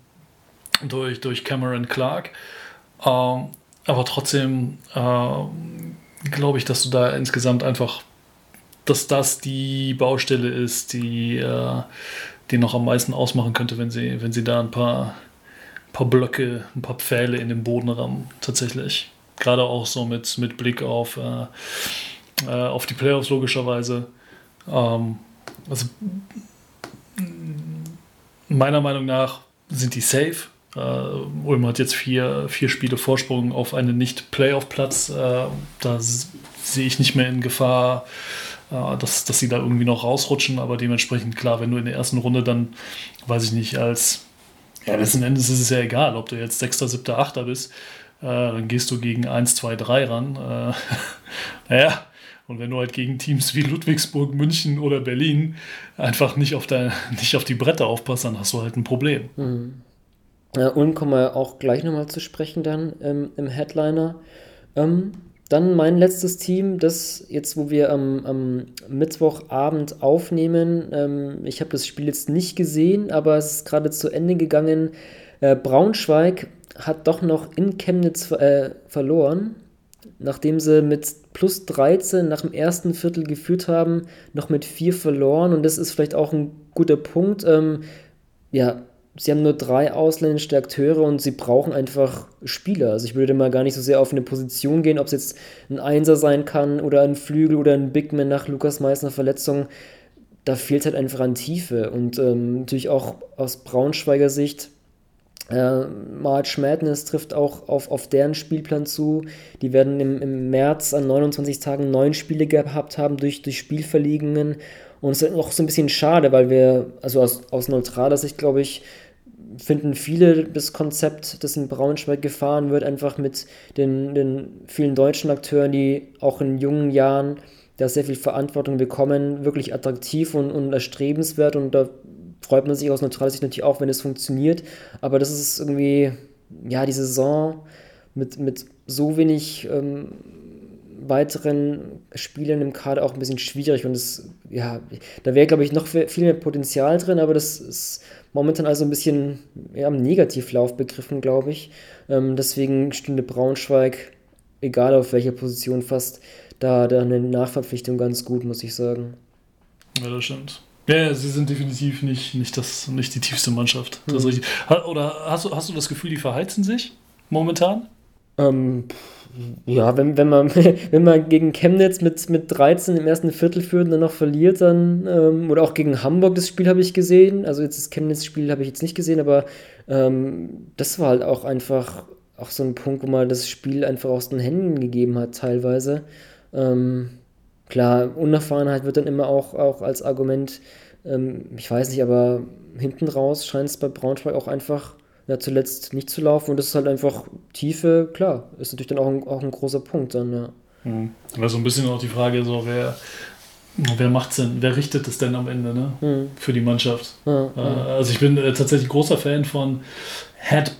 durch, durch Cameron Clark. Ähm, aber trotzdem äh, glaube ich, dass du da insgesamt einfach, dass das die Baustelle ist, die, äh, die noch am meisten ausmachen könnte, wenn sie, wenn sie da ein paar, paar Blöcke, ein paar Pfähle in den Boden rammen, tatsächlich. Gerade auch so mit, mit Blick auf, äh, äh auf die Playoffs logischerweise. Ähm, also meiner Meinung nach sind die safe. Uh, Ulm hat jetzt vier, vier Spiele Vorsprung auf einen Nicht-Playoff-Platz. Uh, da sehe ich nicht mehr in Gefahr, uh, dass, dass sie da irgendwie noch rausrutschen. Aber dementsprechend, klar, wenn du in der ersten Runde dann, weiß ich nicht, als, ja, letzten Endes ist es ja egal, ob du jetzt Sechster, Siebter, Achter bist, dann gehst du gegen 1, 2, 3 ran. naja, und wenn du halt gegen Teams wie Ludwigsburg, München oder Berlin einfach nicht auf, dein, nicht auf die Bretter aufpasst, dann hast du halt ein Problem. Mhm. Äh, Ulm kommen wir auch gleich nochmal zu sprechen dann ähm, im Headliner. Ähm, dann mein letztes Team, das jetzt, wo wir am, am Mittwochabend aufnehmen. Ähm, ich habe das Spiel jetzt nicht gesehen, aber es ist gerade zu Ende gegangen. Äh, Braunschweig hat doch noch in Chemnitz äh, verloren, nachdem sie mit plus 13 nach dem ersten Viertel geführt haben, noch mit 4 verloren. Und das ist vielleicht auch ein guter Punkt. Ähm, ja, sie haben nur drei ausländische Akteure und sie brauchen einfach Spieler. Also ich würde mal gar nicht so sehr auf eine Position gehen, ob es jetzt ein Einser sein kann oder ein Flügel oder ein Bigman nach Lukas Meissner Verletzung. Da fehlt halt einfach an Tiefe. Und ähm, natürlich auch aus Braunschweiger Sicht, äh, March Madness trifft auch auf, auf deren Spielplan zu. Die werden im, im März an 29 Tagen neun Spiele gehabt haben durch, durch Spielverlegungen. Und es ist auch so ein bisschen schade, weil wir, also aus, aus neutraler Sicht, glaube ich, finden viele das Konzept, das in Braunschweig gefahren wird, einfach mit den, den vielen deutschen Akteuren, die auch in jungen Jahren da sehr viel Verantwortung bekommen, wirklich attraktiv und, und erstrebenswert. Und da freut man sich aus neutraler Sicht natürlich auch, wenn es funktioniert, aber das ist irgendwie, ja, die Saison mit, mit so wenig ähm, weiteren Spielern im Kader auch ein bisschen schwierig. Und es, ja, da wäre, glaube ich, noch viel mehr Potenzial drin, aber das ist momentan also ein bisschen ja, im Negativlauf begriffen, glaube ich. Ähm, deswegen stünde Braunschweig, egal auf welcher Position fast, da, da eine Nachverpflichtung ganz gut, muss ich sagen. Ja, das stimmt. Ja, sie sind definitiv nicht, nicht, das, nicht die tiefste Mannschaft. Das hm. Oder hast du, hast du das Gefühl, die verheizen sich momentan? Ähm, ja, wenn, wenn, man, wenn man gegen Chemnitz mit, mit 13 im ersten Viertel führt und dann noch verliert, dann, ähm, oder auch gegen Hamburg, das Spiel habe ich gesehen, also jetzt das Chemnitz-Spiel habe ich jetzt nicht gesehen, aber ähm, das war halt auch einfach auch so ein Punkt, wo man das Spiel einfach aus den Händen gegeben hat, teilweise. Ähm, klar, Unerfahrenheit wird dann immer auch, auch als Argument, ähm, ich weiß nicht, aber hinten raus scheint es bei Braunschweig auch einfach ja, zuletzt nicht zu laufen. Und das ist halt einfach Tiefe, klar, ist natürlich dann auch ein, auch ein großer Punkt dann, ja. Mhm. Also ein bisschen auch die Frage, so wer, wer macht's denn, wer richtet es denn am Ende, ne? Mhm. Für die Mannschaft. Ja, äh, ja. Also ich bin äh, tatsächlich großer Fan von Head,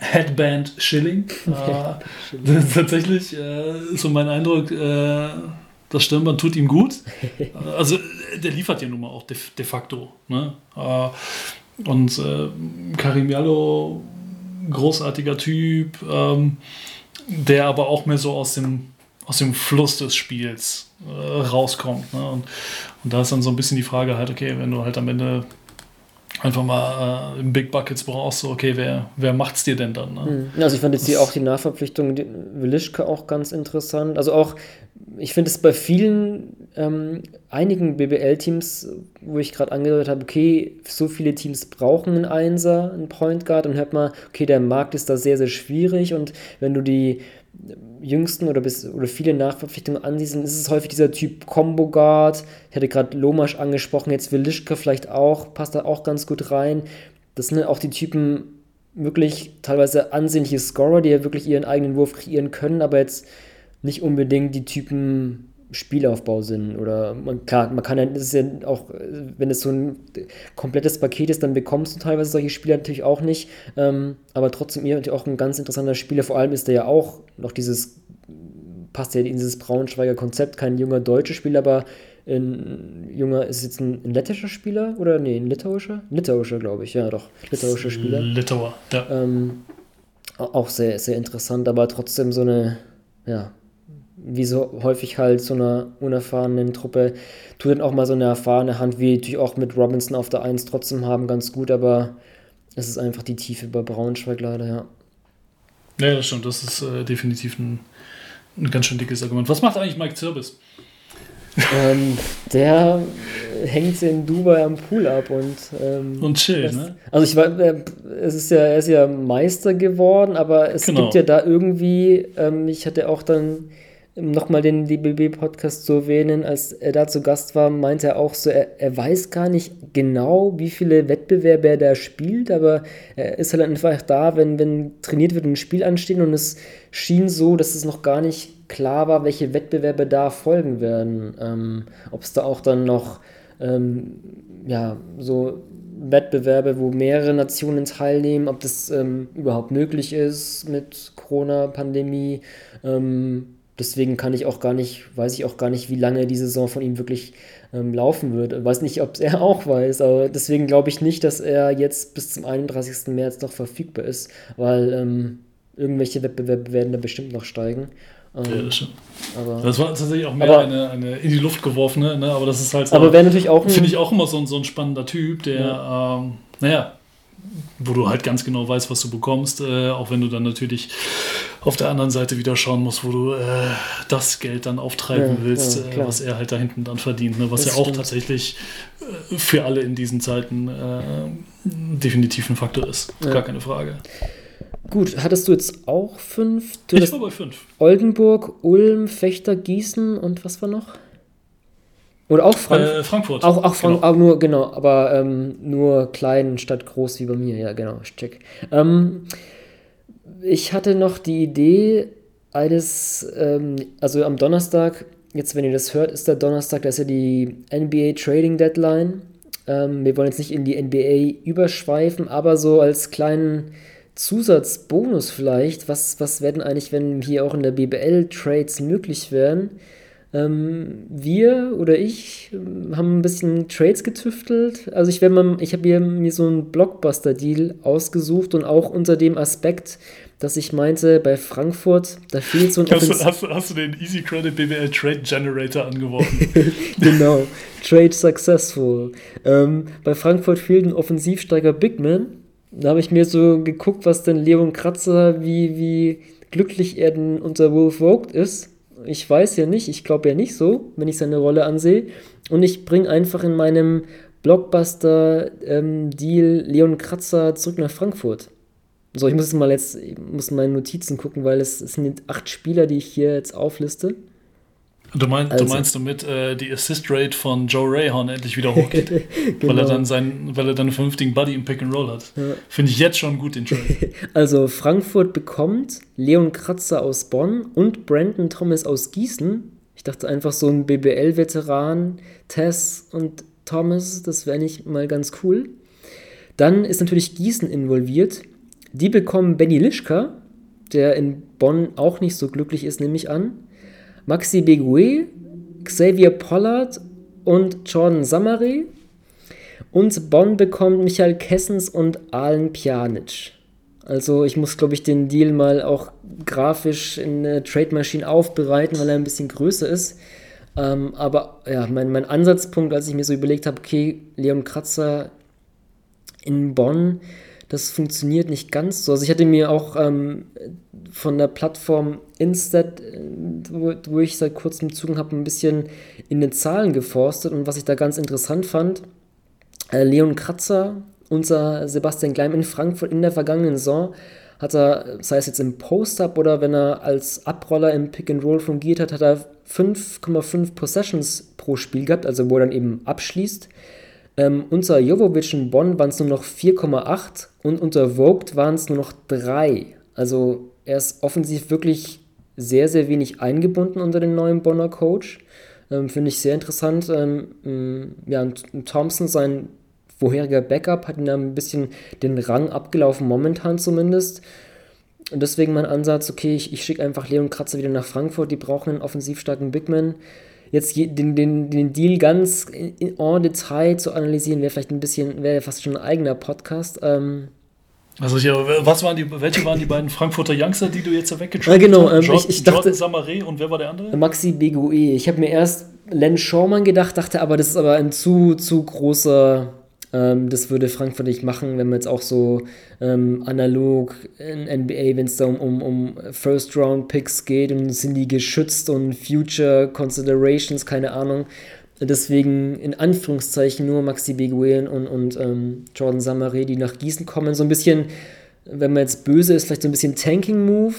Headband Schilling. äh, tatsächlich äh, ist so mein Eindruck, äh, das Stirnband tut ihm gut. Also der liefert ja nun mal auch de, de facto. Ne? Und äh, Karim Jallo, großartiger Typ, ähm, der aber auch mehr so aus dem, aus dem Fluss des Spiels äh, rauskommt. Ne? Und, und da ist dann so ein bisschen die Frage halt, okay, wenn du halt am Ende einfach mal äh, im Big Buckets brauchst, so, okay, wer, wer macht's dir denn dann? Ne? Mhm. Also ich fand jetzt hier auch die Nachverpflichtung Wilischka auch ganz interessant. Also auch, ich finde es bei vielen, ähm, einigen BBL-Teams, wo ich gerade angedeutet habe, okay, so viele Teams brauchen einen Einser, einen Point Guard, dann hört man, okay, der Markt ist da sehr, sehr schwierig und wenn du die jüngsten oder, bis, oder viele Nachverpflichtungen ansiehst, ist es häufig dieser Typ Combo Guard. Ich hatte gerade Lomasch angesprochen, jetzt Wilischka vielleicht auch, passt da auch ganz gut rein. Das sind auch die Typen wirklich teilweise ansehnliche Scorer, die ja wirklich ihren eigenen Wurf kreieren können, aber jetzt nicht unbedingt die Typen Spielaufbau sind. Oder man, klar, man kann ja, das ist ja auch, wenn es so ein komplettes Paket ist, dann bekommst du teilweise solche Spieler natürlich auch nicht. Ähm, aber trotzdem ihr auch ein ganz interessanter Spieler. Vor allem ist er ja auch noch dieses, passt ja in dieses Braunschweiger Konzept, kein junger deutscher Spieler, aber ein junger, ist jetzt ein, ein lettischer Spieler oder nee, ein litauischer? Litauischer, glaube ich, ja doch. Litauischer Spieler. Litauer, ja. Ähm, auch sehr, sehr interessant, aber trotzdem so eine, ja, wie so häufig halt so einer unerfahrenen Truppe, tut dann auch mal so eine erfahrene Hand, wie natürlich auch mit Robinson auf der 1 trotzdem haben, ganz gut, aber es ist einfach die Tiefe bei Braunschweig leider, ja. Ja, das stimmt, das ist äh, definitiv ein, ein ganz schön dickes Argument. Was macht eigentlich Mike Zirbis? ähm, der hängt in Dubai am Pool ab und ähm, und chill, ne? Also ich war, äh, es ist ja, er ist ja Meister geworden, aber es genau. gibt ja da irgendwie, ähm, ich hatte auch dann nochmal den DBB-Podcast zu erwähnen, als er da zu Gast war, meinte er auch so, er, er, weiß gar nicht genau, wie viele Wettbewerbe er da spielt, aber er ist halt einfach da, wenn, wenn trainiert wird und ein Spiel ansteht und es schien so, dass es noch gar nicht klar war, welche Wettbewerbe da folgen werden. Ähm, Ob es da auch dann noch ähm, ja, so Wettbewerbe, wo mehrere Nationen teilnehmen, ob das ähm, überhaupt möglich ist mit Corona-Pandemie. Ähm, Deswegen kann ich auch gar nicht, weiß ich auch gar nicht, wie lange die Saison von ihm wirklich ähm, laufen wird. Ich weiß nicht, ob es er auch weiß, aber deswegen glaube ich nicht, dass er jetzt bis zum 31. März noch verfügbar ist, weil ähm, irgendwelche Wettbewerbe werden da bestimmt noch steigen. Ähm, ja, das das war tatsächlich auch mehr aber, eine, eine in die Luft geworfene, ne? aber das ist halt so. Aber wäre natürlich auch. Finde ich auch immer so ein, so ein spannender Typ, der, ja. ähm, naja, wo du halt ganz genau weißt, was du bekommst, äh, auch wenn du dann natürlich auf der anderen Seite wieder schauen musst, wo du äh, das Geld dann auftreiben ja, willst, ja, äh, was er halt da hinten dann verdient, ne? was das ja auch tatsächlich äh, für alle in diesen Zeiten äh, definitiv ein Faktor ist, ja. gar keine Frage. Gut, hattest du jetzt auch fünf? Du ich war bei fünf. Oldenburg, Ulm, Fechter, Gießen und was war noch? Oder auch Frank äh, Frankfurt. Auch, auch, Frank genau. auch nur, genau, aber ähm, nur klein statt groß wie bei mir, ja, genau, check. Ähm, ich hatte noch die Idee eines, ähm, also am Donnerstag, jetzt wenn ihr das hört, ist der Donnerstag, das ist ja die NBA Trading Deadline. Ähm, wir wollen jetzt nicht in die NBA überschweifen, aber so als kleinen Zusatzbonus vielleicht, was, was werden eigentlich, wenn hier auch in der BBL Trades möglich wären? Ähm, wir oder ich ähm, haben ein bisschen Trades getüftelt. Also ich mal, ich habe mir so einen Blockbuster-Deal ausgesucht und auch unter dem Aspekt, dass ich meinte, bei Frankfurt, da fehlt so ein hast, du, hast, hast du den Easy Credit BWL Trade Generator angeworfen? genau, Trade Successful. Ähm, bei Frankfurt fehlt ein Offensivsteiger Bigman. Da habe ich mir so geguckt, was denn Leon Kratzer, wie, wie glücklich er denn unter Wolf Vogt ist ich weiß ja nicht, ich glaube ja nicht so, wenn ich seine Rolle ansehe. Und ich bringe einfach in meinem Blockbuster-Deal ähm, Leon Kratzer zurück nach Frankfurt. So, ich muss jetzt mal jetzt, ich muss meine Notizen gucken, weil es, es sind acht Spieler, die ich hier jetzt aufliste. Du, mein, also. du meinst damit äh, die Assist Rate von Joe Rayhorn endlich wieder hochgeht, genau. weil er dann seinen, weil er dann einen vernünftigen Buddy im Pick and Roll hat. Ja. Finde ich jetzt schon gut den Trade. Also Frankfurt bekommt Leon Kratzer aus Bonn und Brandon Thomas aus Gießen. Ich dachte einfach so ein BBL-Veteran, Tess und Thomas, das wäre nicht mal ganz cool. Dann ist natürlich Gießen involviert. Die bekommen Benny Lischka, der in Bonn auch nicht so glücklich ist, nehme ich an. Maxi Begue, Xavier Pollard und Jordan Samari. Und Bonn bekommt Michael Kessens und Alen Pjanic. Also ich muss, glaube ich, den Deal mal auch grafisch in der Trade Machine aufbereiten, weil er ein bisschen größer ist. Ähm, aber ja, mein, mein Ansatzpunkt, als ich mir so überlegt habe, okay, Leon Kratzer in Bonn, das funktioniert nicht ganz so. Also ich hatte mir auch ähm, von der Plattform Instat, äh, wo, wo ich seit kurzem Zugang habe, ein bisschen in den Zahlen geforstet und was ich da ganz interessant fand, äh, Leon Kratzer, unser Sebastian Gleim in Frankfurt in der vergangenen Saison, hat er, sei es jetzt im Post-Up oder wenn er als Abroller im Pick-and-Roll fungiert hat, hat er 5,5 Possessions pro Spiel gehabt, also wo er dann eben abschließt. Ähm, unter Jovovic in Bonn waren es nur noch 4,8 und unter Vogt waren es nur noch 3. Also er ist offensiv wirklich sehr, sehr wenig eingebunden unter den neuen Bonner Coach. Ähm, Finde ich sehr interessant. Ähm, ja, und Thompson, sein vorheriger Backup, hat ihn da ein bisschen den Rang abgelaufen, momentan zumindest. Und deswegen mein Ansatz, okay, ich, ich schicke einfach Leon Kratzer wieder nach Frankfurt, die brauchen einen offensiv starken Bigman. Jetzt den, den, den Deal ganz in, en Detail zu analysieren, wäre vielleicht ein bisschen, wäre fast schon ein eigener Podcast. Ähm, also ja, was waren die, welche waren die beiden Frankfurter Youngster, die du jetzt weggetradet hast? Ja, genau, ähm, ich, ich dachte, Jordan Samaré und wer war der andere? Maxi Begoe. Ich habe mir erst Len Schaumann gedacht, dachte aber, das ist aber ein zu, zu großer ähm, das würde Frankfurt nicht machen, wenn man jetzt auch so ähm, analog in NBA, wenn es da um, um, um First-Round-Picks geht und sind die geschützt und Future Considerations, keine Ahnung. Deswegen in Anführungszeichen nur Maxi Beguin und, und ähm, Jordan Samaré, die nach Gießen kommen. So ein bisschen, wenn man jetzt böse ist, vielleicht so ein bisschen Tanking-Move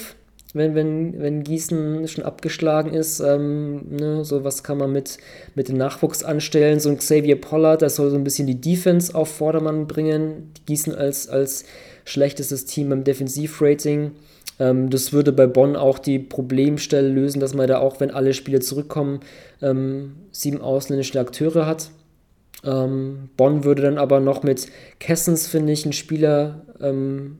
wenn, wenn, wenn Gießen schon abgeschlagen ist, ähm, ne, so was kann man mit, mit dem Nachwuchs anstellen. So ein Xavier Pollard, das soll so ein bisschen die Defense auf Vordermann bringen. Gießen als, als schlechtestes Team im Defensivrating. Ähm, das würde bei Bonn auch die Problemstelle lösen, dass man da auch, wenn alle Spieler zurückkommen, ähm, sieben ausländische Akteure hat. Ähm, Bonn würde dann aber noch mit Kessens, finde ich, einen Spieler ähm,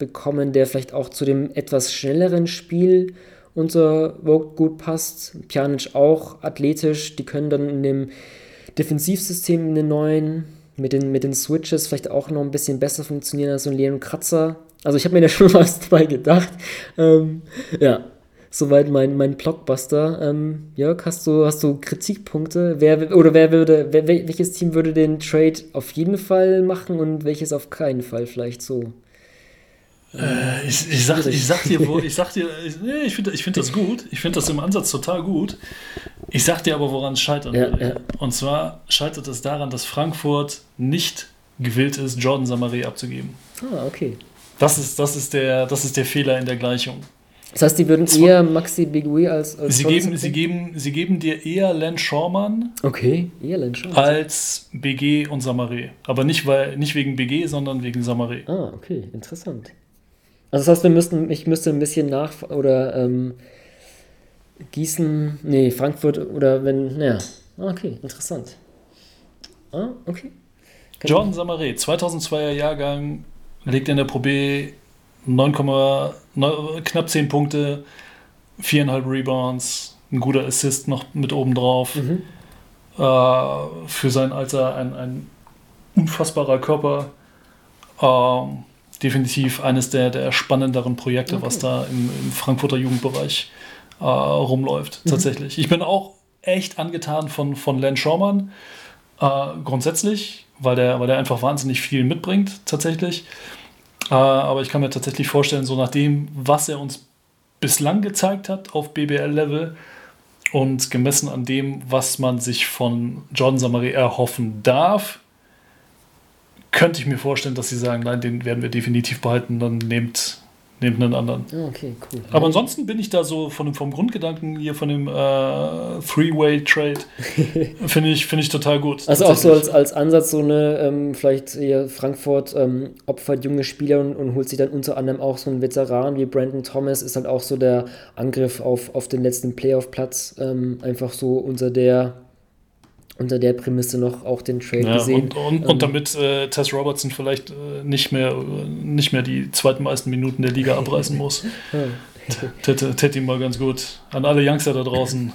bekommen, der vielleicht auch zu dem etwas schnelleren Spiel unser Vogue gut passt. Pjanic auch athletisch, die können dann in dem Defensivsystem in den neuen mit den, mit den Switches vielleicht auch noch ein bisschen besser funktionieren als so ein Leon Kratzer. Also ich habe mir da schon was dabei gedacht. Ähm, ja, soweit mein, mein Blockbuster. Ähm, Jörg, hast du, hast du Kritikpunkte? Wer, oder wer würde, wer, welches Team würde den Trade auf jeden Fall machen und welches auf keinen Fall vielleicht so? Äh, ich, ich, sag, ich sag dir, wo, ich sag dir, ich, nee, ich finde ich find das gut. Ich finde das im Ansatz total gut. Ich sag dir aber, woran es scheitern ja. Ja. Und zwar scheitert es daran, dass Frankfurt nicht gewillt ist, Jordan Samaré abzugeben. Ah, okay. Das ist, das, ist der, das ist der Fehler in der Gleichung. Das heißt, die würden eher Maxi Bigui als, als sie geben, sie, geben, sie geben dir eher Len Schormann okay, eher Len Schormann. als BG und Samaré. Aber nicht, weil, nicht wegen BG, sondern wegen Samaré. Ah, okay, interessant. Also das heißt, wir müssten, ich müsste ein bisschen nach oder ähm, Gießen, nee, Frankfurt oder wenn, naja, ah, okay, interessant. Ah, okay. Kann Jordan Samaré, 2002er Jahrgang, legt in der Pro B 9, 9, knapp 10 Punkte, 4,5 Rebounds, ein guter Assist noch mit oben drauf. Mhm. Äh, für sein Alter ein, ein unfassbarer Körper. Ähm, definitiv eines der, der spannenderen Projekte, okay. was da im, im, Frankfurter Jugendbereich äh, rumläuft, mhm. tatsächlich. Ich bin auch echt angetan von, von Len Schaumann, äh, grundsätzlich, weil der, weil der einfach wahnsinnig viel mitbringt, tatsächlich. Äh, aber ich kann mir tatsächlich vorstellen, so nach dem, was er uns bislang gezeigt hat auf BBL-Level und gemessen an dem, was man sich von Jordan Samari erhoffen darf, könnte ich mir vorstellen, dass sie sagen, nein, den werden wir definitiv behalten, dann nehmt, nehmt einen anderen. Ah, okay, cool. Aber ansonsten bin ich da so von dem, vom Grundgedanken hier von dem äh, Three-Way-Trade, finde ich, find ich total gut. Also auch so als, als Ansatz so eine, ähm, vielleicht hier Frankfurt ähm, opfert junge Spieler und, und holt sich dann unter anderem auch so einen Veteran wie Brandon Thomas, ist halt auch so der Angriff auf, auf den letzten Playoff-Platz, ähm, einfach so unter der unter der Prämisse noch auch den Trade ja, gesehen. Und, und, ähm, und damit äh, Tess Robertson vielleicht äh, nicht, mehr, äh, nicht mehr die zweitmeisten Minuten der Liga abreißen muss. Täte ihm mal ganz gut. An alle Youngster da draußen.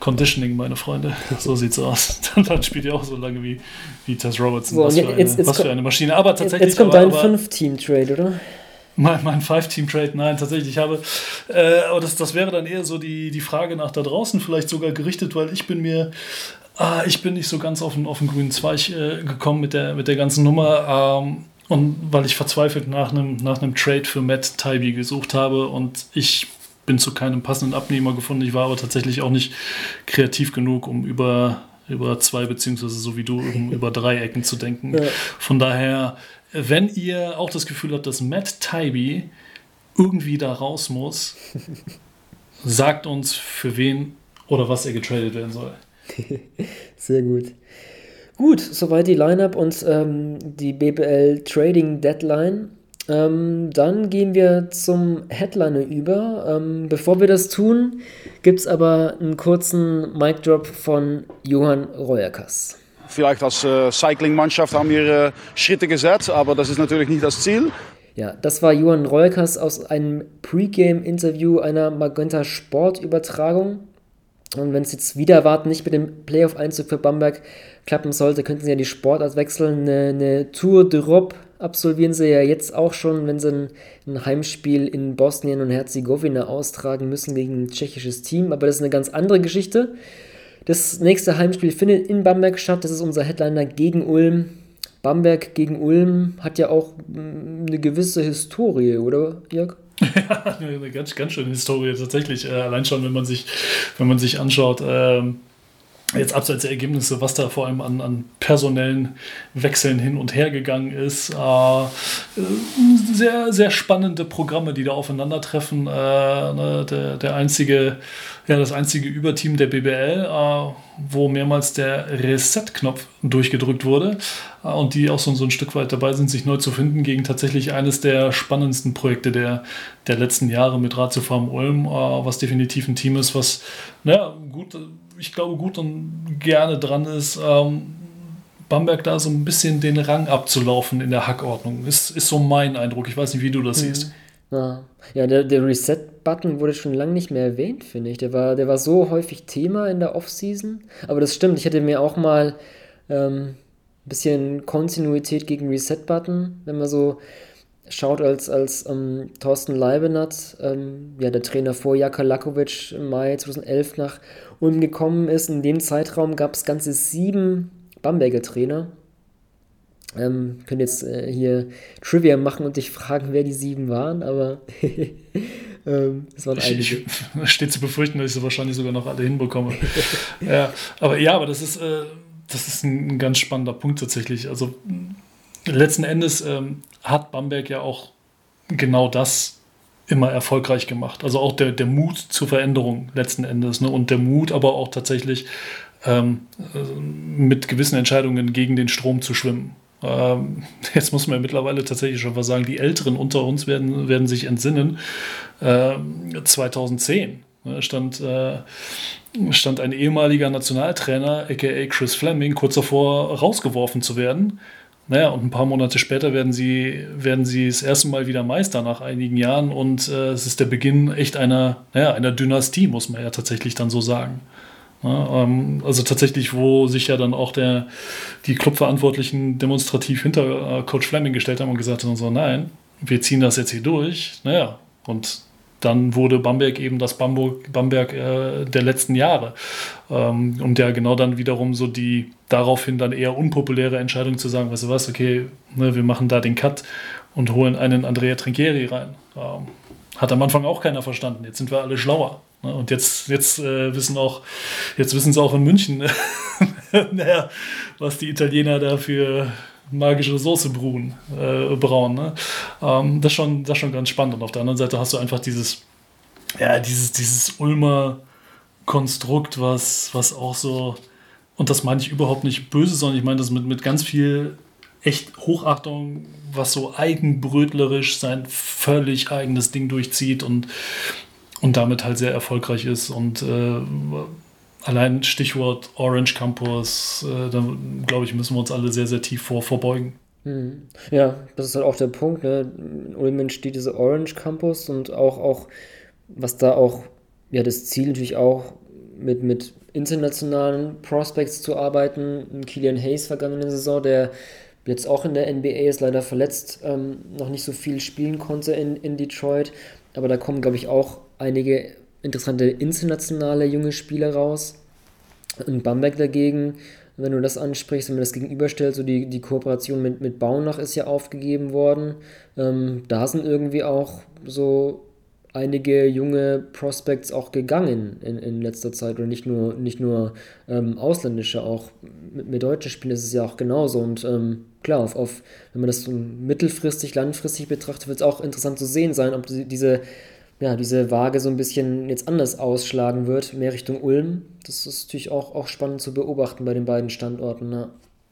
Conditioning, meine Freunde. So sieht's aus. Dann spielt ihr auch so lange wie, wie Tess Robertson. So, was, für eine, jetzt, jetzt was für eine Maschine. Aber tatsächlich. Jetzt kommt dein Fünf-Team-Trade, oder? Mein, mein Five-Team-Trade, nein, tatsächlich. Ich habe, äh, aber das, das wäre dann eher so die, die Frage nach da draußen, vielleicht sogar gerichtet, weil ich bin mir Ah, ich bin nicht so ganz auf den, auf den grünen Zweig äh, gekommen mit der, mit der ganzen Nummer. Ähm, und weil ich verzweifelt nach einem, nach einem Trade für Matt Tybee gesucht habe und ich bin zu keinem passenden Abnehmer gefunden. Ich war aber tatsächlich auch nicht kreativ genug, um über, über zwei beziehungsweise so wie du um über drei Ecken zu denken. Ja. Von daher, wenn ihr auch das Gefühl habt, dass Matt Tybee irgendwie da raus muss, sagt uns, für wen oder was er getradet werden soll. Sehr gut. Gut, soweit die Lineup und ähm, die BBL Trading Deadline. Ähm, dann gehen wir zum Headliner über. Ähm, bevor wir das tun, gibt es aber einen kurzen Mic Drop von Johann Reuerkas. Vielleicht als äh, Cycling-Mannschaft haben wir äh, Schritte gesetzt, aber das ist natürlich nicht das Ziel. Ja, das war Johann Reuerkas aus einem Pre-Game-Interview einer Magenta Sport-Übertragung. Und wenn es jetzt wieder erwarten nicht mit dem Playoff-Einzug für Bamberg klappen sollte, könnten sie ja die Sportart wechseln. Eine, eine Tour d'Europe absolvieren sie ja jetzt auch schon, wenn sie ein, ein, Heimspiel in Bosnien und Herzegowina austragen müssen gegen ein tschechisches Team. Aber das ist eine ganz andere Geschichte. Das nächste Heimspiel findet in Bamberg statt. Das ist unser Headliner gegen Ulm. Bamberg gegen Ulm hat ja auch mm, eine gewisse Historie, oder Jörg? Ja, eine ganz, ganz schöne Historie tatsächlich. Äh, allein schon, wenn man sich, wenn man sich anschaut, ähm, jetzt abseits der Ergebnisse, was da vor allem an, an personellen Wechseln hin und her gegangen ist. Äh, sehr, sehr spannende Programme, die da aufeinandertreffen. Äh, ne, der, der einzige, ja, das einzige Überteam der BBL, äh, wo mehrmals der Reset-Knopf durchgedrückt wurde äh, und die auch so, so ein Stück weit dabei sind, sich neu zu finden gegen tatsächlich eines der spannendsten Projekte der, der letzten Jahre mit Ratio Farm Ulm, äh, was definitiv ein Team ist, was, naja, gut ich glaube, gut und gerne dran ist, ähm, Bamberg da so ein bisschen den Rang abzulaufen in der Hackordnung. Ist, ist so mein Eindruck. Ich weiß nicht, wie du das mhm. siehst. Ja, ja der, der Reset-Button wurde schon lange nicht mehr erwähnt, finde ich. Der war, der war so häufig Thema in der Offseason. Aber das stimmt, ich hätte mir auch mal ähm, ein bisschen Kontinuität gegen Reset-Button, wenn man so schaut, als, als ähm, Thorsten Leibenat, ähm, ja, der Trainer vor Jaka Lakovic im Mai 2011 nach Ulm gekommen ist. In dem Zeitraum gab es ganze sieben Bamberger Trainer. Ähm, könnt jetzt äh, hier Trivia machen und dich fragen, wer die sieben waren, aber ähm, es waren einige. Steht zu befürchten, dass ich sie wahrscheinlich sogar noch alle hinbekomme. ja, aber ja, aber das ist, äh, das ist ein, ein, ganz spannender Punkt tatsächlich. Also letzten Endes ähm, hat Bamberg ja auch genau das immer erfolgreich gemacht. Also auch der, der Mut zur Veränderung letzten Endes ne? und der Mut aber auch tatsächlich ähm, äh, mit gewissen Entscheidungen gegen den Strom zu schwimmen. Ähm, jetzt muss man ja mittlerweile tatsächlich schon was sagen, die Älteren unter uns werden, werden sich entsinnen. Ähm, 2010 ne, stand, äh, stand ein ehemaliger Nationaltrainer, aka Chris Fleming, kurz davor rausgeworfen zu werden naja, und ein paar Monate später werden sie, werden sie das erste Mal wieder Meister nach einigen Jahren und äh, es ist der Beginn echt einer, naja, einer Dynastie, muss man ja tatsächlich dann so sagen. Ja, ähm, also tatsächlich, wo sich ja dann auch der, die Clubverantwortlichen demonstrativ hinter äh, Coach Fleming gestellt haben und gesagt haben, so, nein, wir ziehen das jetzt hier durch. Naja, und dann wurde Bamberg eben das Bamberg, Bamberg äh, der letzten Jahre. Ähm, und ja genau dann wiederum so die daraufhin dann eher unpopuläre Entscheidung zu sagen, weißt du was, okay, ne, wir machen da den Cut und holen einen Andrea Trinchieri rein. Ähm, hat am Anfang auch keiner verstanden. Jetzt sind wir alle schlauer. Ne? Und jetzt, jetzt äh, wissen auch, jetzt wissen sie auch in München, naja, was die Italiener da für magische Soße bruen, äh, brauen. Ne? Ähm, das, ist schon, das schon ganz spannend. Und auf der anderen Seite hast du einfach dieses, ja, dieses, dieses Ulmer Konstrukt, was, was auch so, und das meine ich überhaupt nicht böse, sondern ich meine das mit, mit ganz viel echt Hochachtung, was so eigenbrötlerisch sein völlig eigenes Ding durchzieht und, und damit halt sehr erfolgreich ist. Und äh, allein Stichwort Orange Campus, äh, da glaube ich, müssen wir uns alle sehr, sehr tief vor, vorbeugen. Mhm. Ja, das ist halt auch der Punkt. Ne? In Ulm entsteht dieser Orange Campus und auch, auch, was da auch, ja, das Ziel natürlich auch mit, mit internationalen Prospects zu arbeiten. Kilian Hayes vergangene Saison, der jetzt auch in der NBA ist, leider verletzt, ähm, noch nicht so viel spielen konnte in, in Detroit. Aber da kommen, glaube ich, auch einige interessante internationale junge Spieler raus. Und Bamberg dagegen, wenn du das ansprichst, wenn man das gegenüberstellt, so die, die Kooperation mit, mit Baunach ist ja aufgegeben worden. Ähm, da sind irgendwie auch so einige junge Prospects auch gegangen in, in letzter Zeit und nicht nur, nicht nur ähm, ausländische, auch mit, mit deutschen Spielen ist es ja auch genauso. Und ähm, klar, auf, auf, wenn man das so mittelfristig, langfristig betrachtet, wird es auch interessant zu sehen sein, ob diese, ja, diese Waage so ein bisschen jetzt anders ausschlagen wird, mehr Richtung Ulm. Das ist natürlich auch, auch spannend zu beobachten bei den beiden Standorten. Ja.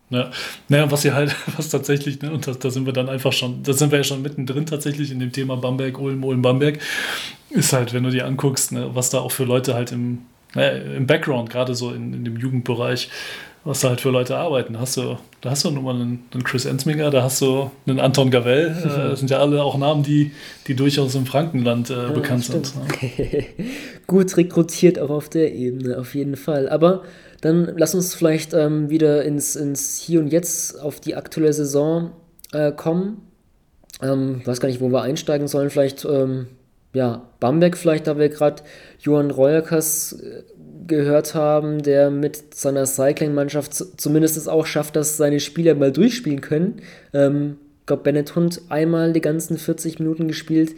Ja, naja, was ihr halt, was tatsächlich, ne, und da, da sind wir dann einfach schon, da sind wir ja schon mittendrin tatsächlich in dem Thema Bamberg, Ulm, Ulm, Bamberg, ist halt, wenn du dir anguckst, ne, was da auch für Leute halt im, äh, im Background, gerade so in, in dem Jugendbereich, was da halt für Leute arbeiten. Da hast du, da hast du nun mal einen, einen Chris Ensminger, da hast du einen Anton Gavel. Äh, das sind ja alle auch Namen, die, die durchaus im Frankenland äh, bekannt ja, sind. Ne? Gut rekrutiert auch auf der Ebene, auf jeden Fall. Aber dann lass uns vielleicht ähm, wieder ins, ins Hier und Jetzt auf die aktuelle Saison äh, kommen. Ähm, weiß gar nicht, wo wir einsteigen sollen. Vielleicht, ähm, ja, Bamberg vielleicht, da wir gerade Johann Reuerkers äh, gehört haben, der mit seiner Cycling-Mannschaft zumindest es auch schafft, dass seine Spieler mal durchspielen können. Ähm, ich glaube, Bennett Hund einmal die ganzen 40 Minuten gespielt.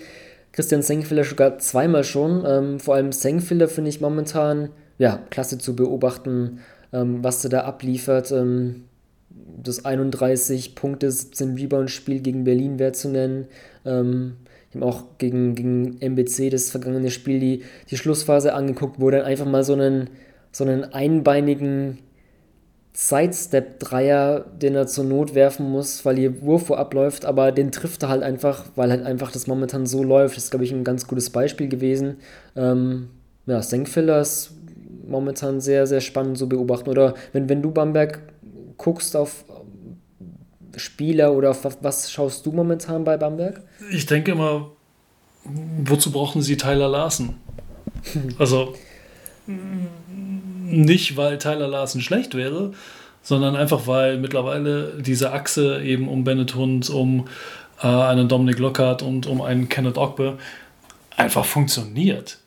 Christian Senkfelder sogar zweimal schon. Ähm, vor allem Senkfelder finde ich momentan ja, klasse zu beobachten, ähm, was er da abliefert. Ähm, das 31 Punkte, 17 Rebound-Spiel gegen Berlin wäre zu nennen. Ähm, auch gegen, gegen MBC das vergangene Spiel die, die Schlussphase angeguckt, wo dann einfach mal so einen, so einen einbeinigen Sidestep-Dreier, den er zur Not werfen muss, weil ihr Wurf abläuft, aber den trifft er halt einfach, weil halt einfach das momentan so läuft. Das ist, glaube ich, ein ganz gutes Beispiel gewesen. Ähm, ja, ist momentan sehr, sehr spannend zu beobachten. Oder wenn, wenn du Bamberg guckst auf Spieler oder auf was, was schaust du momentan bei Bamberg? Ich denke immer, wozu brauchen sie Tyler Larsen? Also nicht, weil Tyler Larsen schlecht wäre, sondern einfach, weil mittlerweile diese Achse eben um Bennett Hund, um äh, einen Dominik Lockhart und um einen Kenneth Ogbe einfach funktioniert.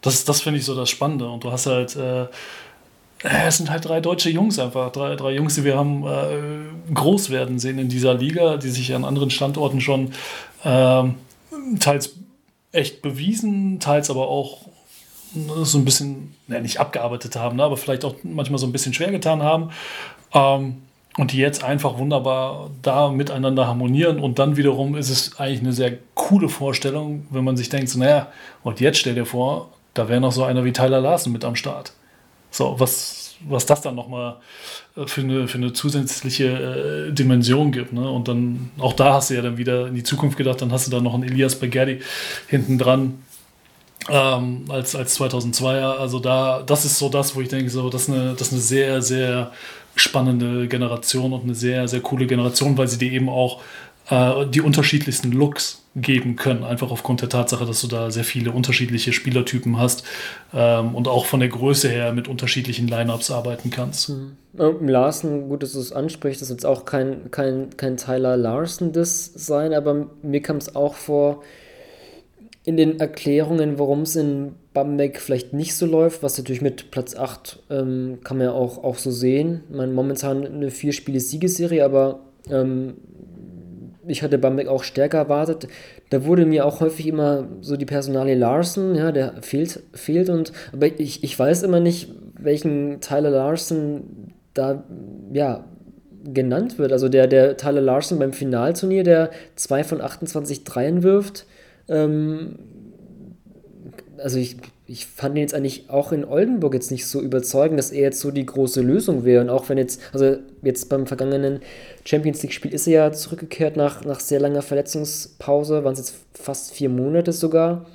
Das, das finde ich so das Spannende. Und du hast halt, äh, es sind halt drei deutsche Jungs einfach, drei, drei Jungs, die wir haben äh, groß werden sehen in dieser Liga, die sich an anderen Standorten schon äh, teils echt bewiesen, teils aber auch so ein bisschen, ne, nicht abgearbeitet haben, ne, aber vielleicht auch manchmal so ein bisschen schwer getan haben. Ähm, und die jetzt einfach wunderbar da miteinander harmonieren. Und dann wiederum ist es eigentlich eine sehr coole Vorstellung, wenn man sich denkt, so, naja, und jetzt stell dir vor, da wäre noch so einer wie Tyler Larsen mit am Start. So, was, was das dann nochmal äh, für eine, für eine zusätzliche äh, Dimension gibt. Ne? Und dann, auch da hast du ja dann wieder in die Zukunft gedacht, dann hast du da noch einen Elias Baghetti hinten dran. Ähm, als, als 2002er, also da, das ist so das, wo ich denke, so, das ist eine, das ist eine sehr, sehr spannende Generation und eine sehr, sehr coole Generation, weil sie dir eben auch äh, die unterschiedlichsten Looks geben können. Einfach aufgrund der Tatsache, dass du da sehr viele unterschiedliche Spielertypen hast ähm, und auch von der Größe her mit unterschiedlichen Lineups arbeiten kannst. Mhm. Larsen, gut, dass du es ansprichst, das ist jetzt auch kein, kein, kein Tyler Larsen das sein, aber mir kam es auch vor, in den Erklärungen, warum es in Bamberg vielleicht nicht so läuft, was natürlich mit Platz 8 ähm, kann man ja auch, auch so sehen. Man momentan eine vier Spiele Siegesserie, aber ähm, ich hatte Bamberg auch stärker erwartet. Da wurde mir auch häufig immer so die Personalie Larsen, ja, der fehlt, fehlt und, aber ich, ich weiß immer nicht, welchen Tyler Larsen da, ja, genannt wird. Also der, der Tyler Larsen beim Finalturnier, der 2 von 28 Dreien wirft, ähm, also ich, ich fand ihn jetzt eigentlich auch in Oldenburg jetzt nicht so überzeugend, dass er jetzt so die große Lösung wäre. Und auch wenn jetzt, also jetzt beim vergangenen Champions League-Spiel ist er ja zurückgekehrt nach, nach sehr langer Verletzungspause, waren es jetzt fast vier Monate sogar.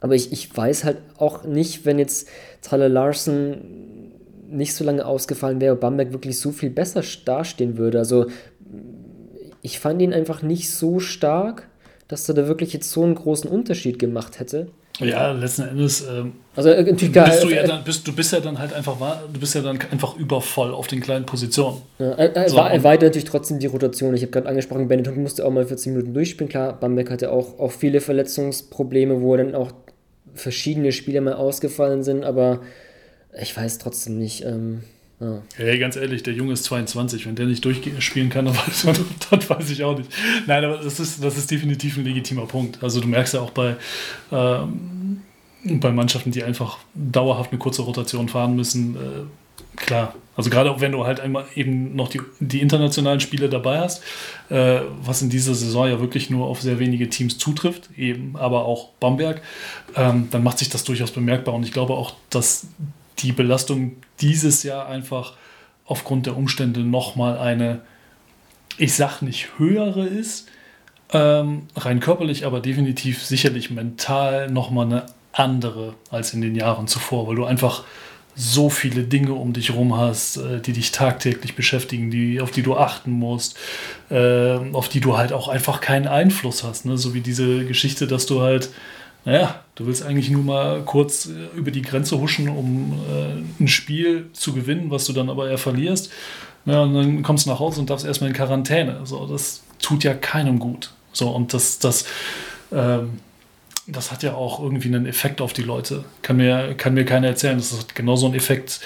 Aber ich, ich weiß halt auch nicht, wenn jetzt Tyler Larson nicht so lange ausgefallen wäre, Bamberg wirklich so viel besser dastehen würde. Also ich fand ihn einfach nicht so stark, dass er da wirklich jetzt so einen großen Unterschied gemacht hätte. Ja, letzten Endes. Ähm, also äh, bist du, ja dann, bist, du bist ja dann halt einfach, du bist ja dann einfach übervoll auf den kleinen Positionen. Ja, er, er, so, war, er weiter natürlich trotzdem die Rotation. Ich habe gerade angesprochen, Benetton musste auch mal 14 Minuten durchspielen. Klar, Bamberg hatte auch, auch viele Verletzungsprobleme, wo dann auch verschiedene Spieler mal ausgefallen sind, aber ich weiß trotzdem nicht. Ähm, ja. Hey, ganz ehrlich, der Junge ist 22. Wenn der nicht durchspielen kann, dann weiß, dann weiß ich auch nicht. Nein, aber das ist, das ist definitiv ein legitimer Punkt. Also du merkst ja auch bei, ähm, bei Mannschaften, die einfach dauerhaft eine kurze Rotation fahren müssen, äh, klar. Also gerade wenn du halt einmal eben noch die, die internationalen Spiele dabei hast, äh, was in dieser Saison ja wirklich nur auf sehr wenige Teams zutrifft, eben aber auch Bamberg, ähm, dann macht sich das durchaus bemerkbar. Und ich glaube auch, dass die Belastung dieses Jahr einfach aufgrund der Umstände nochmal eine, ich sag nicht höhere ist, ähm, rein körperlich, aber definitiv sicherlich mental nochmal eine andere als in den Jahren zuvor, weil du einfach so viele Dinge um dich rum hast, äh, die dich tagtäglich beschäftigen, die, auf die du achten musst, äh, auf die du halt auch einfach keinen Einfluss hast. Ne? So wie diese Geschichte, dass du halt naja, du willst eigentlich nur mal kurz äh, über die Grenze huschen, um äh, ein Spiel zu gewinnen, was du dann aber eher verlierst. Ja, und dann kommst du nach Hause und darfst erstmal in Quarantäne. So, das tut ja keinem gut. So, und das, das, ähm, das hat ja auch irgendwie einen Effekt auf die Leute. Kann mir, kann mir keiner erzählen. Das hat genauso einen Effekt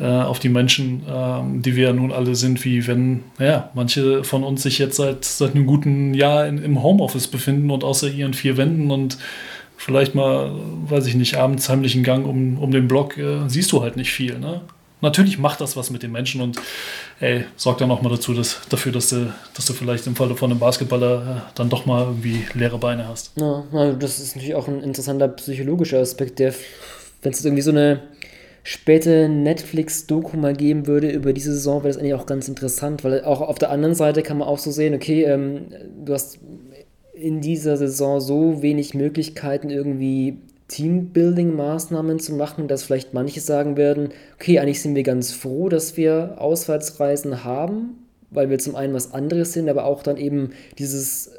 äh, auf die Menschen, ähm, die wir ja nun alle sind, wie wenn ja, manche von uns sich jetzt seit, seit einem guten Jahr in, im Homeoffice befinden und außer ihren vier Wänden und vielleicht mal, weiß ich nicht, abends heimlichen Gang um, um den Block, äh, siehst du halt nicht viel. Ne? Natürlich macht das was mit den Menschen und ey, sorgt dann auch mal dazu, dass, dafür, dass du, dass du vielleicht im Falle von einem Basketballer äh, dann doch mal irgendwie leere Beine hast. Ja, also das ist natürlich auch ein interessanter psychologischer Aspekt, der, wenn es irgendwie so eine späte Netflix-Doku mal geben würde über diese Saison, wäre das eigentlich auch ganz interessant, weil auch auf der anderen Seite kann man auch so sehen, okay, ähm, du hast in dieser Saison so wenig Möglichkeiten, irgendwie Teambuilding-Maßnahmen zu machen, dass vielleicht manche sagen werden, okay, eigentlich sind wir ganz froh, dass wir Auswärtsreisen haben, weil wir zum einen was anderes sind, aber auch dann eben dieses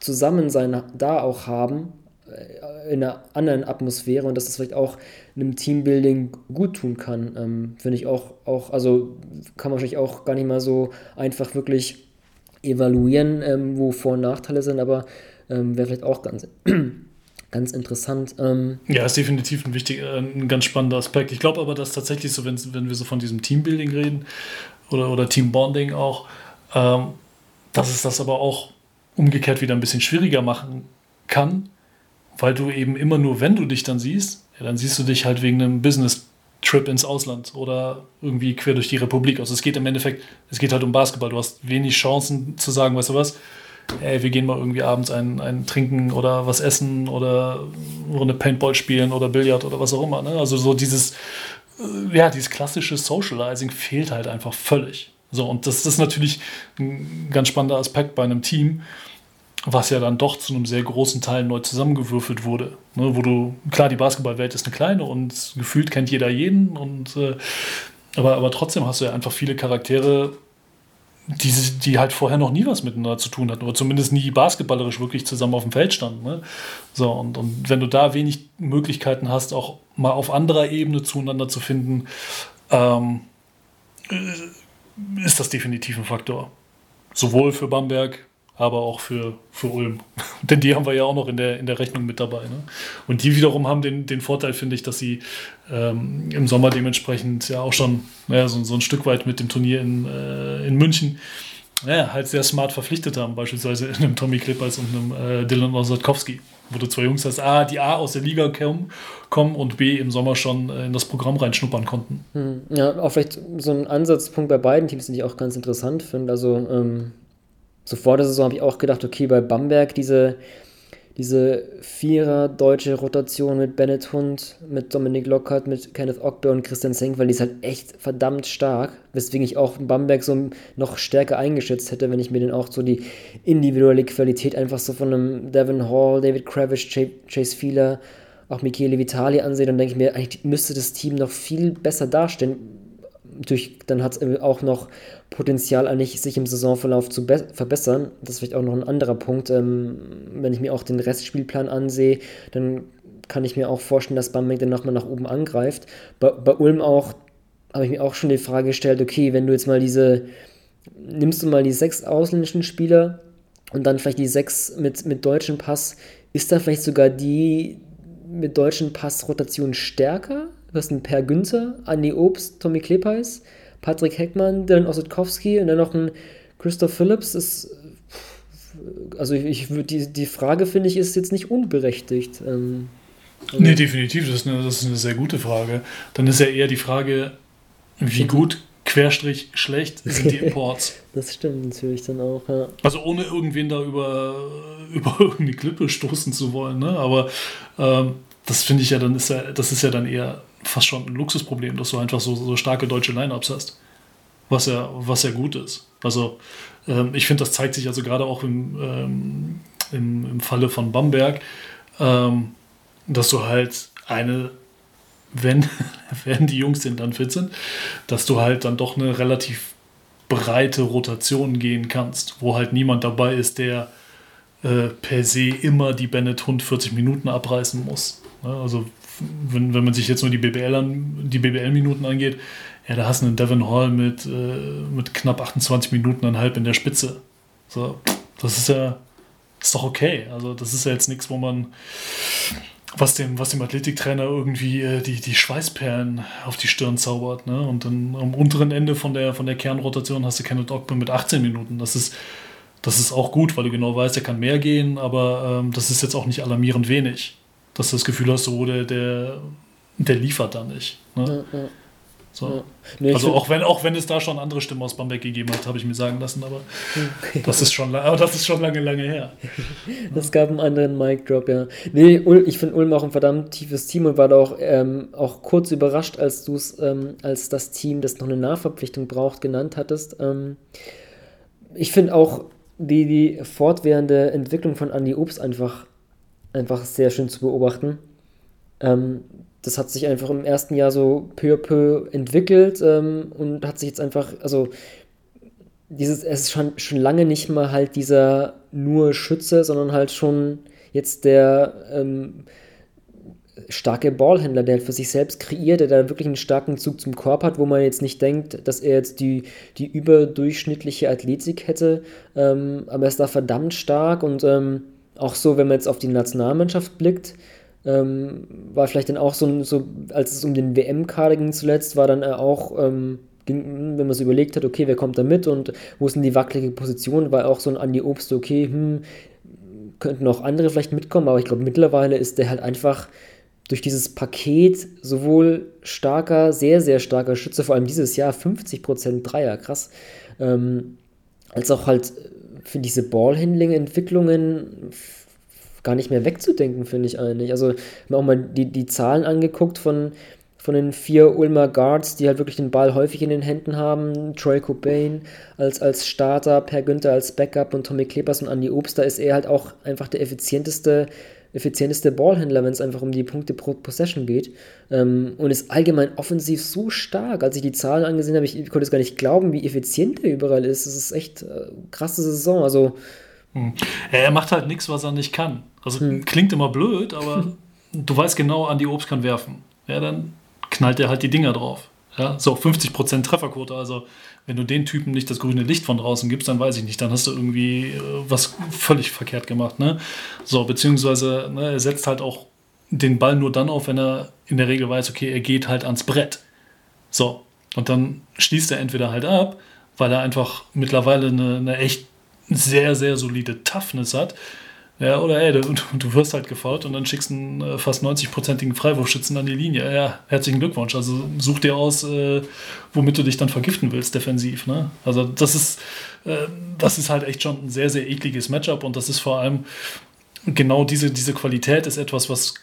Zusammensein da auch haben, äh, in einer anderen Atmosphäre und dass das vielleicht auch einem Teambuilding gut tun kann, ähm, finde ich auch, auch, also kann man wahrscheinlich auch gar nicht mal so einfach wirklich evaluieren, ähm, wo Vor- und Nachteile sind, aber ähm, wäre vielleicht auch ganz, ganz interessant. Ähm. Ja, ist definitiv ein wichtiger, ein ganz spannender Aspekt. Ich glaube aber, dass tatsächlich so, wenn, wenn wir so von diesem Teambuilding reden oder, oder Teambonding auch, ähm, dass es das aber auch umgekehrt wieder ein bisschen schwieriger machen kann, weil du eben immer nur, wenn du dich dann siehst, ja, dann siehst du dich halt wegen einem Business Trip ins Ausland oder irgendwie quer durch die Republik. Also es geht im Endeffekt, es geht halt um Basketball. Du hast wenig Chancen zu sagen, weißt du was, ey, wir gehen mal irgendwie abends ein, ein trinken oder was essen oder eine Paintball spielen oder Billard oder was auch immer. Ne? Also so dieses, äh, ja, dieses klassische Socializing fehlt halt einfach völlig. So, und das ist natürlich ein ganz spannender Aspekt bei einem Team, was ja dann doch zu einem sehr großen Teil neu zusammengewürfelt wurde. Ne, wo du, klar, die Basketballwelt ist eine kleine und gefühlt kennt jeder jeden, und, äh, aber, aber trotzdem hast du ja einfach viele Charaktere, die, die halt vorher noch nie was miteinander zu tun hatten oder zumindest nie basketballerisch wirklich zusammen auf dem Feld standen. Ne? So, und, und wenn du da wenig Möglichkeiten hast, auch mal auf anderer Ebene zueinander zu finden, ähm, ist das definitiv ein Faktor. Sowohl für Bamberg aber auch für, für Ulm. Denn die haben wir ja auch noch in der, in der Rechnung mit dabei. Ne? Und die wiederum haben den, den Vorteil, finde ich, dass sie ähm, im Sommer dementsprechend ja auch schon naja, so, so ein Stück weit mit dem Turnier in, äh, in München ja, halt sehr smart verpflichtet haben, beispielsweise in einem Tommy Klippers und einem äh, Dylan Osadkowski, wo du zwei Jungs hast, A, die A aus der Liga kommen, kommen und B im Sommer schon äh, in das Programm reinschnuppern konnten. Hm, ja, auch vielleicht so ein Ansatzpunkt bei beiden Teams, den ich auch ganz interessant finde. Also ähm, so vor der Saison habe ich auch gedacht, okay, bei Bamberg diese, diese Vierer deutsche Rotation mit Bennett Hund, mit Dominik Lockhart, mit Kenneth Ogbe und Christian Senk, weil die ist halt echt verdammt stark, weswegen ich auch Bamberg so noch stärker eingeschätzt hätte, wenn ich mir dann auch so die individuelle Qualität einfach so von einem Devin Hall, David Kravish, Chase Fieler, auch Michele Vitali ansehe, dann denke ich mir, eigentlich müsste das Team noch viel besser dastehen. Natürlich, dann hat es auch noch Potenzial eigentlich, sich im Saisonverlauf zu verbessern. Das ist vielleicht auch noch ein anderer Punkt. Ähm, wenn ich mir auch den Restspielplan ansehe, dann kann ich mir auch vorstellen, dass Bamberg dann nochmal nach oben angreift. Bei, bei Ulm auch habe ich mir auch schon die Frage gestellt, okay, wenn du jetzt mal diese, nimmst du mal die sechs ausländischen Spieler und dann vielleicht die sechs mit, mit deutschem Pass, ist da vielleicht sogar die mit deutschen Pass Rotation stärker? Du hast einen Per Günther, Andi Obst, Tommy Klepeis, Patrick Heckmann, Dylan Ossetkowski und dann noch ein Christoph Phillips. Ist, also ich, ich die, die Frage, finde ich, ist jetzt nicht unberechtigt. Ähm, also nee, definitiv. Das ist, eine, das ist eine sehr gute Frage. Dann ist ja eher die Frage, wie gut Querstrich schlecht sind die Imports. das stimmt natürlich dann auch, ja. Also ohne irgendwen da über, über irgendeine Klippe stoßen zu wollen, ne? Aber ähm, das finde ich ja dann ist ja, das ist ja dann eher fast schon ein Luxusproblem, dass du einfach so, so starke deutsche Lineups hast. Was ja, was ja gut ist. Also ähm, ich finde, das zeigt sich also gerade auch im, ähm, im, im Falle von Bamberg, ähm, dass du halt eine wenn, wenn die Jungs denn dann fit sind, dass du halt dann doch eine relativ breite Rotation gehen kannst, wo halt niemand dabei ist, der äh, per se immer die Bennett Hund 40 Minuten abreißen muss. Ne? Also wenn, wenn man sich jetzt nur die BBL an, die BBL-Minuten angeht, ja, da hast du einen Devon Hall mit, äh, mit knapp 28 Minuten und halb in der Spitze. So, das ist ja ist doch okay. Also das ist ja jetzt nichts, wo man was dem, was dem Athletiktrainer irgendwie äh, die, die Schweißperlen auf die Stirn zaubert. Ne? Und dann am unteren Ende von der, von der Kernrotation hast du Kenneth Ogben mit 18 Minuten. Das ist, das ist auch gut, weil du genau weißt, er kann mehr gehen, aber ähm, das ist jetzt auch nicht alarmierend wenig. Dass du das Gefühl hast, so, der, der, der liefert da nicht. Ne? Ja, ja. So. Ja. Nee, also auch wenn, auch wenn es da schon andere Stimmen aus Bamberg gegeben hat, habe ich mir sagen lassen, aber das ist schon, aber das ist schon lange, lange her. Das gab einen anderen Mic-Drop, ja. Nee, ich finde Ulm auch ein verdammt tiefes Team und war da auch, ähm, auch kurz überrascht, als du es ähm, als das Team, das noch eine Nachverpflichtung braucht, genannt hattest. Ähm, ich finde auch die, die fortwährende Entwicklung von Andy Obst einfach, einfach sehr schön zu beobachten. Ähm, das hat sich einfach im ersten Jahr so peu à peu entwickelt ähm, und hat sich jetzt einfach, also dieses, es ist schon, schon lange nicht mal halt dieser nur Schütze, sondern halt schon jetzt der ähm, starke Ballhändler, der für sich selbst kreiert, der da wirklich einen starken Zug zum Korb hat, wo man jetzt nicht denkt, dass er jetzt die, die überdurchschnittliche Athletik hätte, ähm, aber er ist da verdammt stark und ähm, auch so, wenn man jetzt auf die Nationalmannschaft blickt, ähm, war vielleicht dann auch so, so, als es um den WM-Kader ging zuletzt, war dann auch, ähm, ging, wenn man so überlegt hat, okay, wer kommt da mit und wo sind die wackelige Position, war auch so ein Andi Obst, okay, hm, könnten auch andere vielleicht mitkommen, aber ich glaube, mittlerweile ist der halt einfach durch dieses Paket sowohl starker, sehr, sehr starker Schütze, vor allem dieses Jahr 50% Dreier, krass, ähm, als auch halt für diese Ballhandling-Entwicklungen gar nicht mehr wegzudenken, finde ich eigentlich. Also, habe auch mal die, die Zahlen angeguckt von, von den vier Ulmer Guards, die halt wirklich den Ball häufig in den Händen haben. Troy Cobain als, als Starter, Per Günther als Backup und Tommy Klebers und Andy Obst. Da ist er halt auch einfach der effizienteste, effizienteste Ballhändler, wenn es einfach um die Punkte pro Possession geht. Ähm, und ist allgemein offensiv so stark. Als ich die Zahlen angesehen habe, ich, ich konnte es gar nicht glauben, wie effizient er überall ist. Das ist echt äh, krasse Saison. Also. Hm. Er macht halt nichts, was er nicht kann. Also hm. klingt immer blöd, aber du weißt genau, an die Obst kann werfen. Ja, dann knallt er halt die Dinger drauf. Ja, so 50% Trefferquote. Also, wenn du den Typen nicht das grüne Licht von draußen gibst, dann weiß ich nicht, dann hast du irgendwie äh, was völlig verkehrt gemacht. Ne? So, beziehungsweise ne, er setzt halt auch den Ball nur dann auf, wenn er in der Regel weiß, okay, er geht halt ans Brett. So, und dann schließt er entweder halt ab, weil er einfach mittlerweile eine, eine echt sehr, sehr solide Toughness hat ja, oder ey, du, du wirst halt gefault und dann schickst einen äh, fast 90-prozentigen Freiwurfschützen an die Linie. Ja, herzlichen Glückwunsch. Also such dir aus, äh, womit du dich dann vergiften willst, defensiv. Ne? Also das ist, äh, das ist halt echt schon ein sehr, sehr ekliges Matchup und das ist vor allem genau diese, diese Qualität ist etwas, was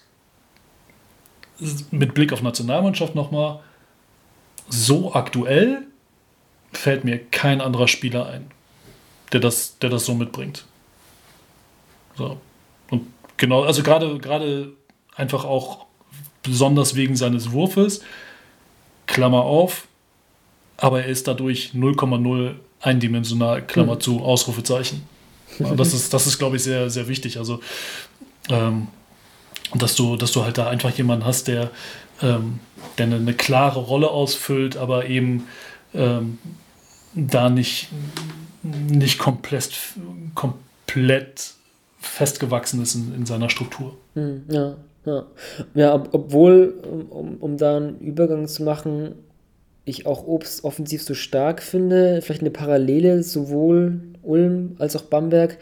mit Blick auf Nationalmannschaft nochmal so aktuell fällt mir kein anderer Spieler ein, der das, der das so mitbringt. So. Und genau, also gerade, gerade einfach auch besonders wegen seines Wurfes, Klammer auf, aber er ist dadurch 0,0 eindimensional, Klammer mhm. zu, Ausrufezeichen. Ja, das ist, das ist glaube ich, sehr, sehr wichtig. Also, ähm, dass du, dass du halt da einfach jemanden hast, der, ähm, der eine, eine, klare Rolle ausfüllt, aber eben ähm, da nicht, nicht komplett, komplett festgewachsen ist in, in seiner Struktur. Hm, ja, Ja, ja ob, obwohl, um, um da einen Übergang zu machen, ich auch Obst offensiv so stark finde, vielleicht eine Parallele, sowohl Ulm als auch Bamberg.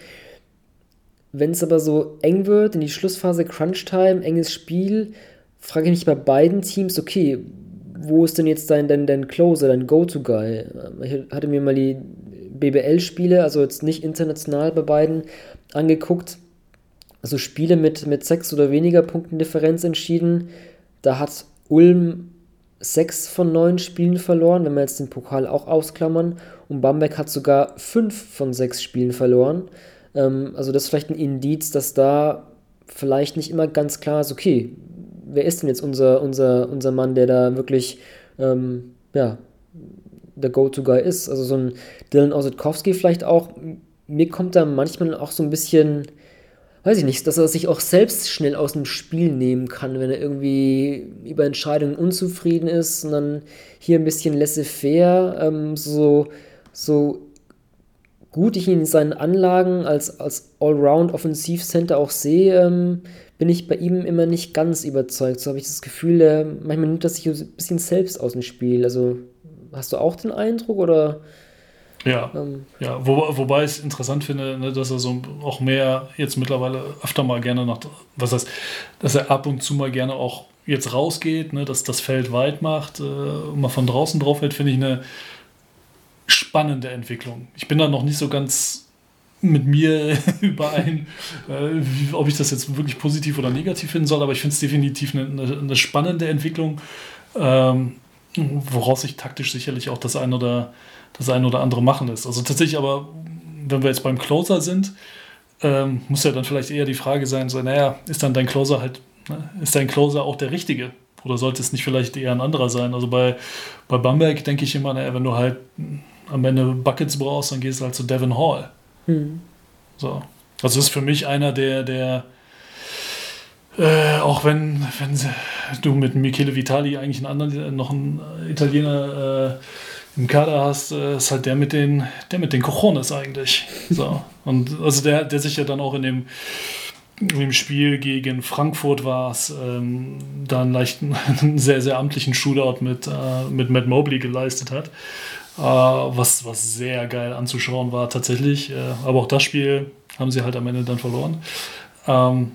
Wenn es aber so eng wird, in die Schlussphase, Crunch-Time, enges Spiel, frage ich mich bei beiden Teams, okay, wo ist denn jetzt dein, dein, dein Closer, dein Go-To-Guy? Ich hatte mir mal die BBL-Spiele, also jetzt nicht international bei beiden, angeguckt. Also Spiele mit, mit sechs oder weniger Punkten Differenz entschieden. Da hat Ulm sechs von neun Spielen verloren, wenn wir jetzt den Pokal auch ausklammern. Und Bamberg hat sogar fünf von sechs Spielen verloren. Ähm, also das ist vielleicht ein Indiz, dass da vielleicht nicht immer ganz klar ist, okay, wer ist denn jetzt unser, unser, unser Mann, der da wirklich ähm, ja, der Go-To-Guy ist? Also so ein Dylan Osetkowski vielleicht auch. Mir kommt da manchmal auch so ein bisschen, weiß ich nicht, dass er sich auch selbst schnell aus dem Spiel nehmen kann, wenn er irgendwie über Entscheidungen unzufrieden ist und dann hier ein bisschen laissez-faire, ähm, so, so gut ich ihn in seinen Anlagen als, als Allround-Offensivcenter auch sehe, ähm, bin ich bei ihm immer nicht ganz überzeugt. So habe ich das Gefühl, er, manchmal nimmt er sich ein bisschen selbst aus dem Spiel. Also hast du auch den Eindruck oder? Ja, ähm, ja wo, wobei ich es interessant finde, ne, dass er so auch mehr jetzt mittlerweile öfter mal gerne nach, was heißt, dass er ab und zu mal gerne auch jetzt rausgeht, ne, dass das Feld weit macht, äh, mal von draußen drauf hält, finde ich eine spannende Entwicklung. Ich bin da noch nicht so ganz mit mir überein, äh, wie, ob ich das jetzt wirklich positiv oder negativ finden soll, aber ich finde es definitiv eine, eine, spannende Entwicklung, ähm, woraus sich taktisch sicherlich auch das ein oder das ein oder andere machen lässt. Also tatsächlich aber, wenn wir jetzt beim Closer sind, ähm, muss ja dann vielleicht eher die Frage sein, so, naja, ist dann dein Closer halt, ne, ist dein Closer auch der richtige? Oder sollte es nicht vielleicht eher ein anderer sein? Also bei, bei Bamberg denke ich immer, naja, wenn du halt am Ende Buckets brauchst, dann gehst du halt zu Devin Hall. Mhm. So. Also das ist für mich einer der, der äh, auch wenn, wenn du mit Michele Vitali eigentlich einen anderen, noch einen Italiener äh, im Kader hast, äh, ist halt der mit den, der mit den Cojones eigentlich. So. Und also der, der sich ja dann auch in dem, in dem Spiel gegen Frankfurt war es, ähm, da einen leichten, sehr, sehr amtlichen Shootout mit, äh, mit Matt Mobley geleistet hat. Äh, was, was sehr geil anzuschauen war tatsächlich. Äh, aber auch das Spiel haben sie halt am Ende dann verloren. Ähm,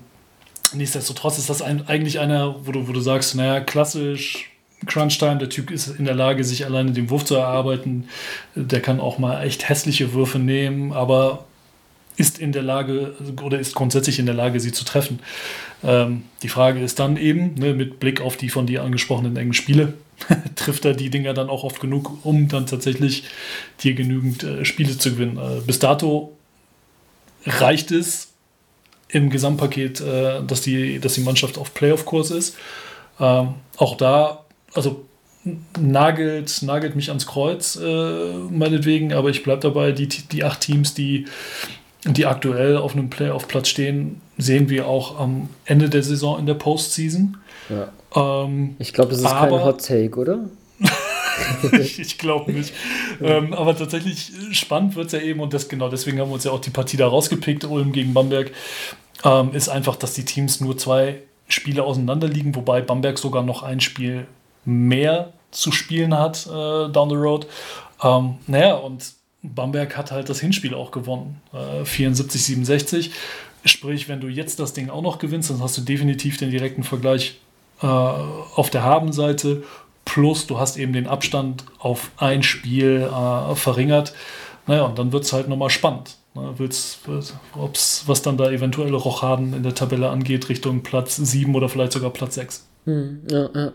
nichtsdestotrotz ist das ein, eigentlich einer, wo du, wo du sagst, naja, klassisch, Crunch-Time, der Typ ist in der Lage, sich alleine den Wurf zu erarbeiten. Der kann auch mal echt hässliche Würfe nehmen, aber ist in der Lage oder ist grundsätzlich in der Lage, sie zu treffen. Ähm, die Frage ist dann eben, ne, mit Blick auf die von dir angesprochenen engen Spiele, trifft er die Dinger dann auch oft genug, um dann tatsächlich dir genügend äh, Spiele zu gewinnen. Äh, bis dato reicht es im Gesamtpaket, äh, dass, die, dass die Mannschaft auf Playoff-Kurs ist. Ähm, auch da, also nagelt, nagelt mich ans Kreuz, äh, meinetwegen, aber ich bleibe dabei, die, die acht Teams, die, die aktuell auf einem Playoff-Platz stehen, sehen wir auch am Ende der Saison in der Postseason. Ja. Ähm, ich glaube, das ist aber, kein Hot Take, oder? ich glaube nicht. Ähm, aber tatsächlich spannend wird es ja eben, und das genau deswegen haben wir uns ja auch die Partie da rausgepickt, Ulm gegen Bamberg, ähm, ist einfach, dass die Teams nur zwei Spiele auseinander liegen, wobei Bamberg sogar noch ein Spiel mehr zu spielen hat äh, down the road. Ähm, naja, und Bamberg hat halt das Hinspiel auch gewonnen. Äh, 74, 67. Sprich, wenn du jetzt das Ding auch noch gewinnst, dann hast du definitiv den direkten Vergleich äh, auf der Habenseite. Plus du hast eben den Abstand auf ein Spiel äh, verringert. Naja, und dann wird es halt nochmal spannend. Ne? Willst, ob's, was dann da eventuelle Rochaden in der Tabelle angeht, Richtung Platz 7 oder vielleicht sogar Platz 6. Hm, ja, ja.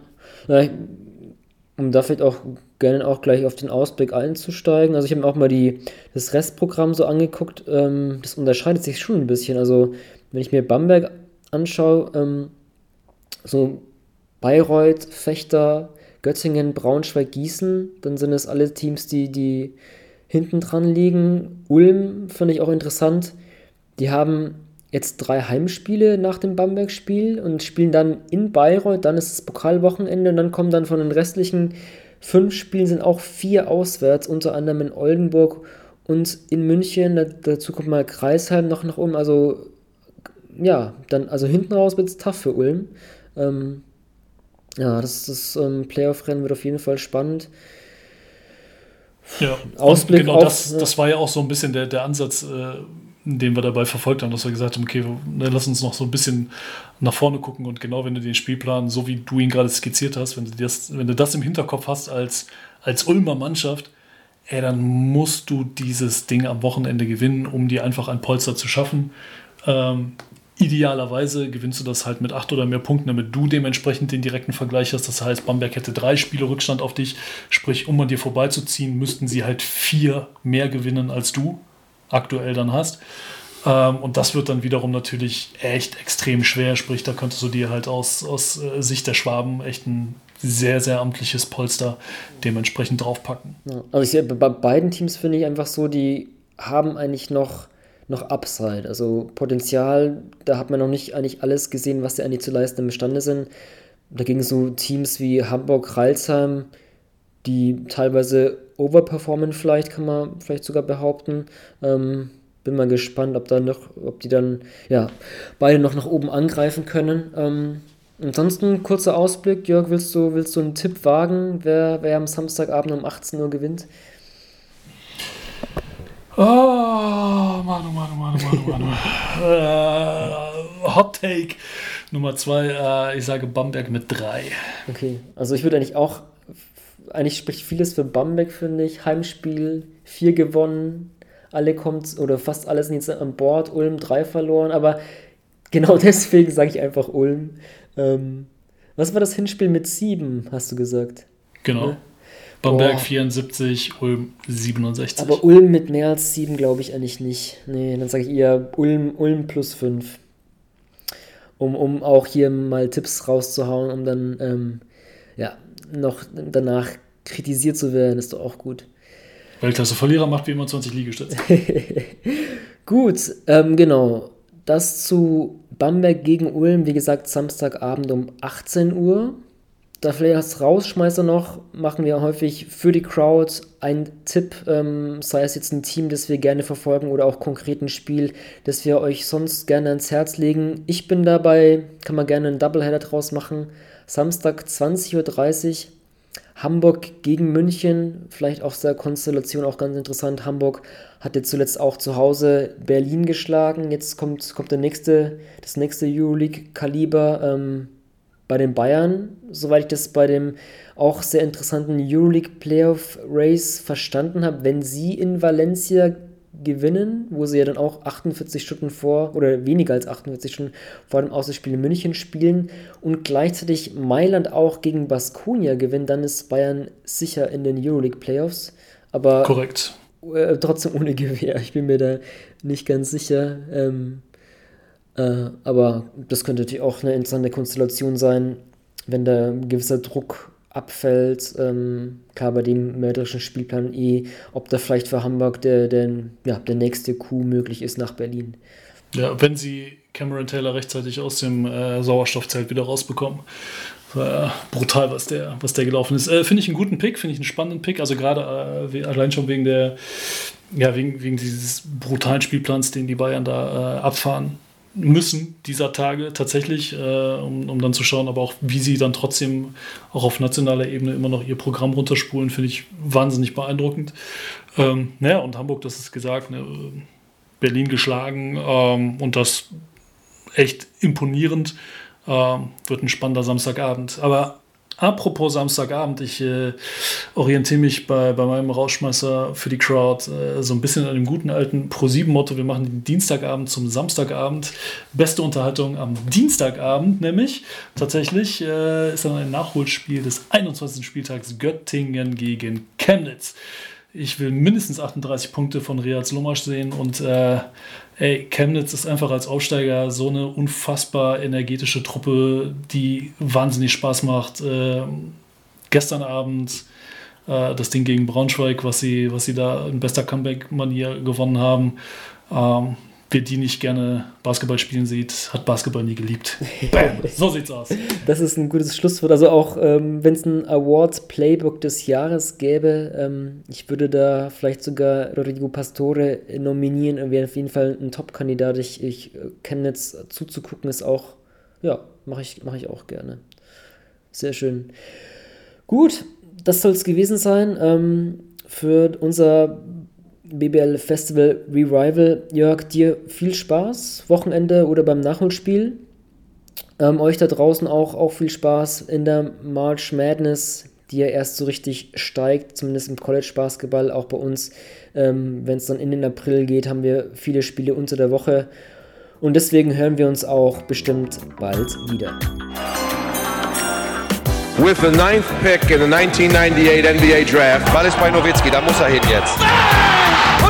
Um da vielleicht auch gerne auch gleich auf den Ausblick einzusteigen. Also ich habe mir auch mal die, das Restprogramm so angeguckt. Ähm, das unterscheidet sich schon ein bisschen. Also wenn ich mir Bamberg anschaue, ähm, so Bayreuth, Fechter, Göttingen, Braunschweig, Gießen, dann sind es alle Teams, die, die hinten dran liegen. Ulm finde ich auch interessant. Die haben jetzt drei Heimspiele nach dem Bamberg-Spiel und spielen dann in Bayreuth, dann ist das Pokalwochenende und dann kommen dann von den restlichen fünf Spielen sind auch vier auswärts, unter anderem in Oldenburg und in München. dazu kommt mal Kreisheim noch nach oben. Also ja, dann, also hinten raus wird es tough für Ulm. Ähm, ja, das, das ähm, Playoff-Rennen wird auf jeden Fall spannend. Ja, Ausblick genau auf, das, das war ja auch so ein bisschen der, der Ansatz, äh, den wir dabei verfolgt haben, dass wir gesagt haben, okay, ne, lass uns noch so ein bisschen nach vorne gucken und genau wenn du den Spielplan, so wie du ihn gerade skizziert hast, wenn du das, wenn du das im Hinterkopf hast als, als Ulmer Mannschaft, ey, dann musst du dieses Ding am Wochenende gewinnen, um dir einfach ein Polster zu schaffen. Ähm, idealerweise gewinnst du das halt mit acht oder mehr Punkten, damit du dementsprechend den direkten Vergleich hast. Das heißt, Bamberg hätte drei Spiele Rückstand auf dich. Sprich, um an dir vorbeizuziehen, müssten sie halt vier mehr gewinnen als du aktuell dann hast. Ähm, und das wird dann wiederum natürlich echt extrem schwer. Sprich, da könntest du dir halt aus, aus äh, Sicht der Schwaben echt ein sehr, sehr amtliches Polster dementsprechend draufpacken. Ja, also ich bei beiden Teams finde ich einfach so, die haben eigentlich noch, noch Upside. Also Potenzial, da hat man noch nicht eigentlich alles gesehen, was sie eigentlich zu leisten imstande sind. Dagegen so Teams wie Hamburg, Ralsheim, die teilweise overperformen vielleicht, kann man vielleicht sogar behaupten. Ähm, bin mal gespannt, ob da noch, ob die dann ja beide noch nach oben angreifen können. Ähm, ansonsten kurzer Ausblick, Jörg, willst du, willst du einen Tipp wagen, wer, wer am Samstagabend um 18 Uhr gewinnt? Oh, Manu, Manu, Manu, Manu, Manu. uh, Hot Take Nummer zwei, uh, ich sage Bamberg mit drei. Okay, also ich würde eigentlich auch eigentlich spricht vieles für Bamberg, finde ich. Heimspiel, vier gewonnen, alle kommt oder fast alle sind jetzt an Bord, Ulm drei verloren, aber genau deswegen sage ich einfach Ulm. Ähm, was war das Hinspiel mit sieben, hast du gesagt? Genau. Ne? Bamberg Boah. 74, Ulm 67. Aber Ulm mit mehr als sieben glaube ich eigentlich nicht. Nee, dann sage ich eher Ulm, Ulm plus fünf. Um, um auch hier mal Tipps rauszuhauen, um dann ähm, noch danach kritisiert zu werden, ist doch auch gut. Weltklasse-Verlierer macht wie immer 20 Liegestütze. gut, ähm, genau. Das zu Bamberg gegen Ulm, wie gesagt, Samstagabend um 18 Uhr. Da vielleicht als Rausschmeißer noch, machen wir häufig für die Crowd einen Tipp, ähm, sei es jetzt ein Team, das wir gerne verfolgen oder auch konkret ein Spiel, das wir euch sonst gerne ans Herz legen. Ich bin dabei, kann man gerne einen Doubleheader draus machen. Samstag 20.30 Uhr Hamburg gegen München, vielleicht aus der Konstellation auch ganz interessant. Hamburg hat jetzt zuletzt auch zu Hause Berlin geschlagen. Jetzt kommt, kommt der nächste, das nächste Euroleague-Kaliber ähm, bei den Bayern. Soweit ich das bei dem auch sehr interessanten Euroleague Playoff Race verstanden habe, wenn sie in Valencia gewinnen, wo sie ja dann auch 48 Stunden vor oder weniger als 48 Stunden vor dem Auswärtsspiel in München spielen und gleichzeitig Mailand auch gegen Baskonia gewinnen, dann ist Bayern sicher in den Euroleague Playoffs. Aber korrekt. Äh, trotzdem ohne Gewehr. Ich bin mir da nicht ganz sicher. Ähm, äh, aber das könnte natürlich auch eine interessante Konstellation sein, wenn da ein gewisser Druck abfällt. Ähm, klar, bei dem mörderischen Spielplan eh, ob da vielleicht für Hamburg der, der, ja, der nächste Coup möglich ist nach Berlin. Ja, wenn sie Cameron Taylor rechtzeitig aus dem äh, Sauerstoffzelt wieder rausbekommen. Äh, brutal, was der, was der gelaufen ist. Äh, finde ich einen guten Pick, finde ich einen spannenden Pick. Also gerade äh, allein schon wegen der, ja, wegen, wegen dieses brutalen Spielplans, den die Bayern da äh, abfahren müssen dieser Tage tatsächlich, äh, um, um dann zu schauen, aber auch wie sie dann trotzdem auch auf nationaler Ebene immer noch ihr Programm runterspulen, finde ich wahnsinnig beeindruckend. Ähm, naja, und Hamburg, das ist gesagt, ne, Berlin geschlagen ähm, und das echt imponierend. Ähm, wird ein spannender Samstagabend. Aber Apropos Samstagabend, ich äh, orientiere mich bei, bei meinem Rauschmeißer für die Crowd äh, so ein bisschen an dem guten alten Pro-7-Motto. Wir machen den Dienstagabend zum Samstagabend. Beste Unterhaltung am Dienstagabend, nämlich tatsächlich äh, ist dann ein Nachholspiel des 21. Spieltags Göttingen gegen Chemnitz. Ich will mindestens 38 Punkte von Reaz Lomasch sehen und äh, ey, Chemnitz ist einfach als Aufsteiger so eine unfassbar energetische Truppe, die wahnsinnig Spaß macht. Äh, gestern Abend äh, das Ding gegen Braunschweig, was sie, was sie da in bester Comeback-Manier gewonnen haben. Ähm, wer die nicht gerne Basketball spielen sieht, hat Basketball nie geliebt. Bam, so sieht's aus. Das ist ein gutes Schlusswort. Also auch ähm, wenn es ein Awards Playbook des Jahres gäbe, ähm, ich würde da vielleicht sogar Rodrigo Pastore nominieren. Er wäre auf jeden Fall ein Top-Kandidat. Ich, ich äh, kenne jetzt zuzugucken, ist auch, ja, mache ich, mach ich auch gerne. Sehr schön. Gut, das soll es gewesen sein ähm, für unser BBL Festival Revival. Jörg, dir viel Spaß, Wochenende oder beim Nachholspiel. Ähm, euch da draußen auch, auch viel Spaß in der March Madness, die ja erst so richtig steigt, zumindest im College Basketball. Auch bei uns, ähm, wenn es dann in den April geht, haben wir viele Spiele unter der Woche. Und deswegen hören wir uns auch bestimmt bald wieder. With the ninth pick in the 1998 NBA Draft, Ball ist bei Nowitzki, da muss er hin jetzt.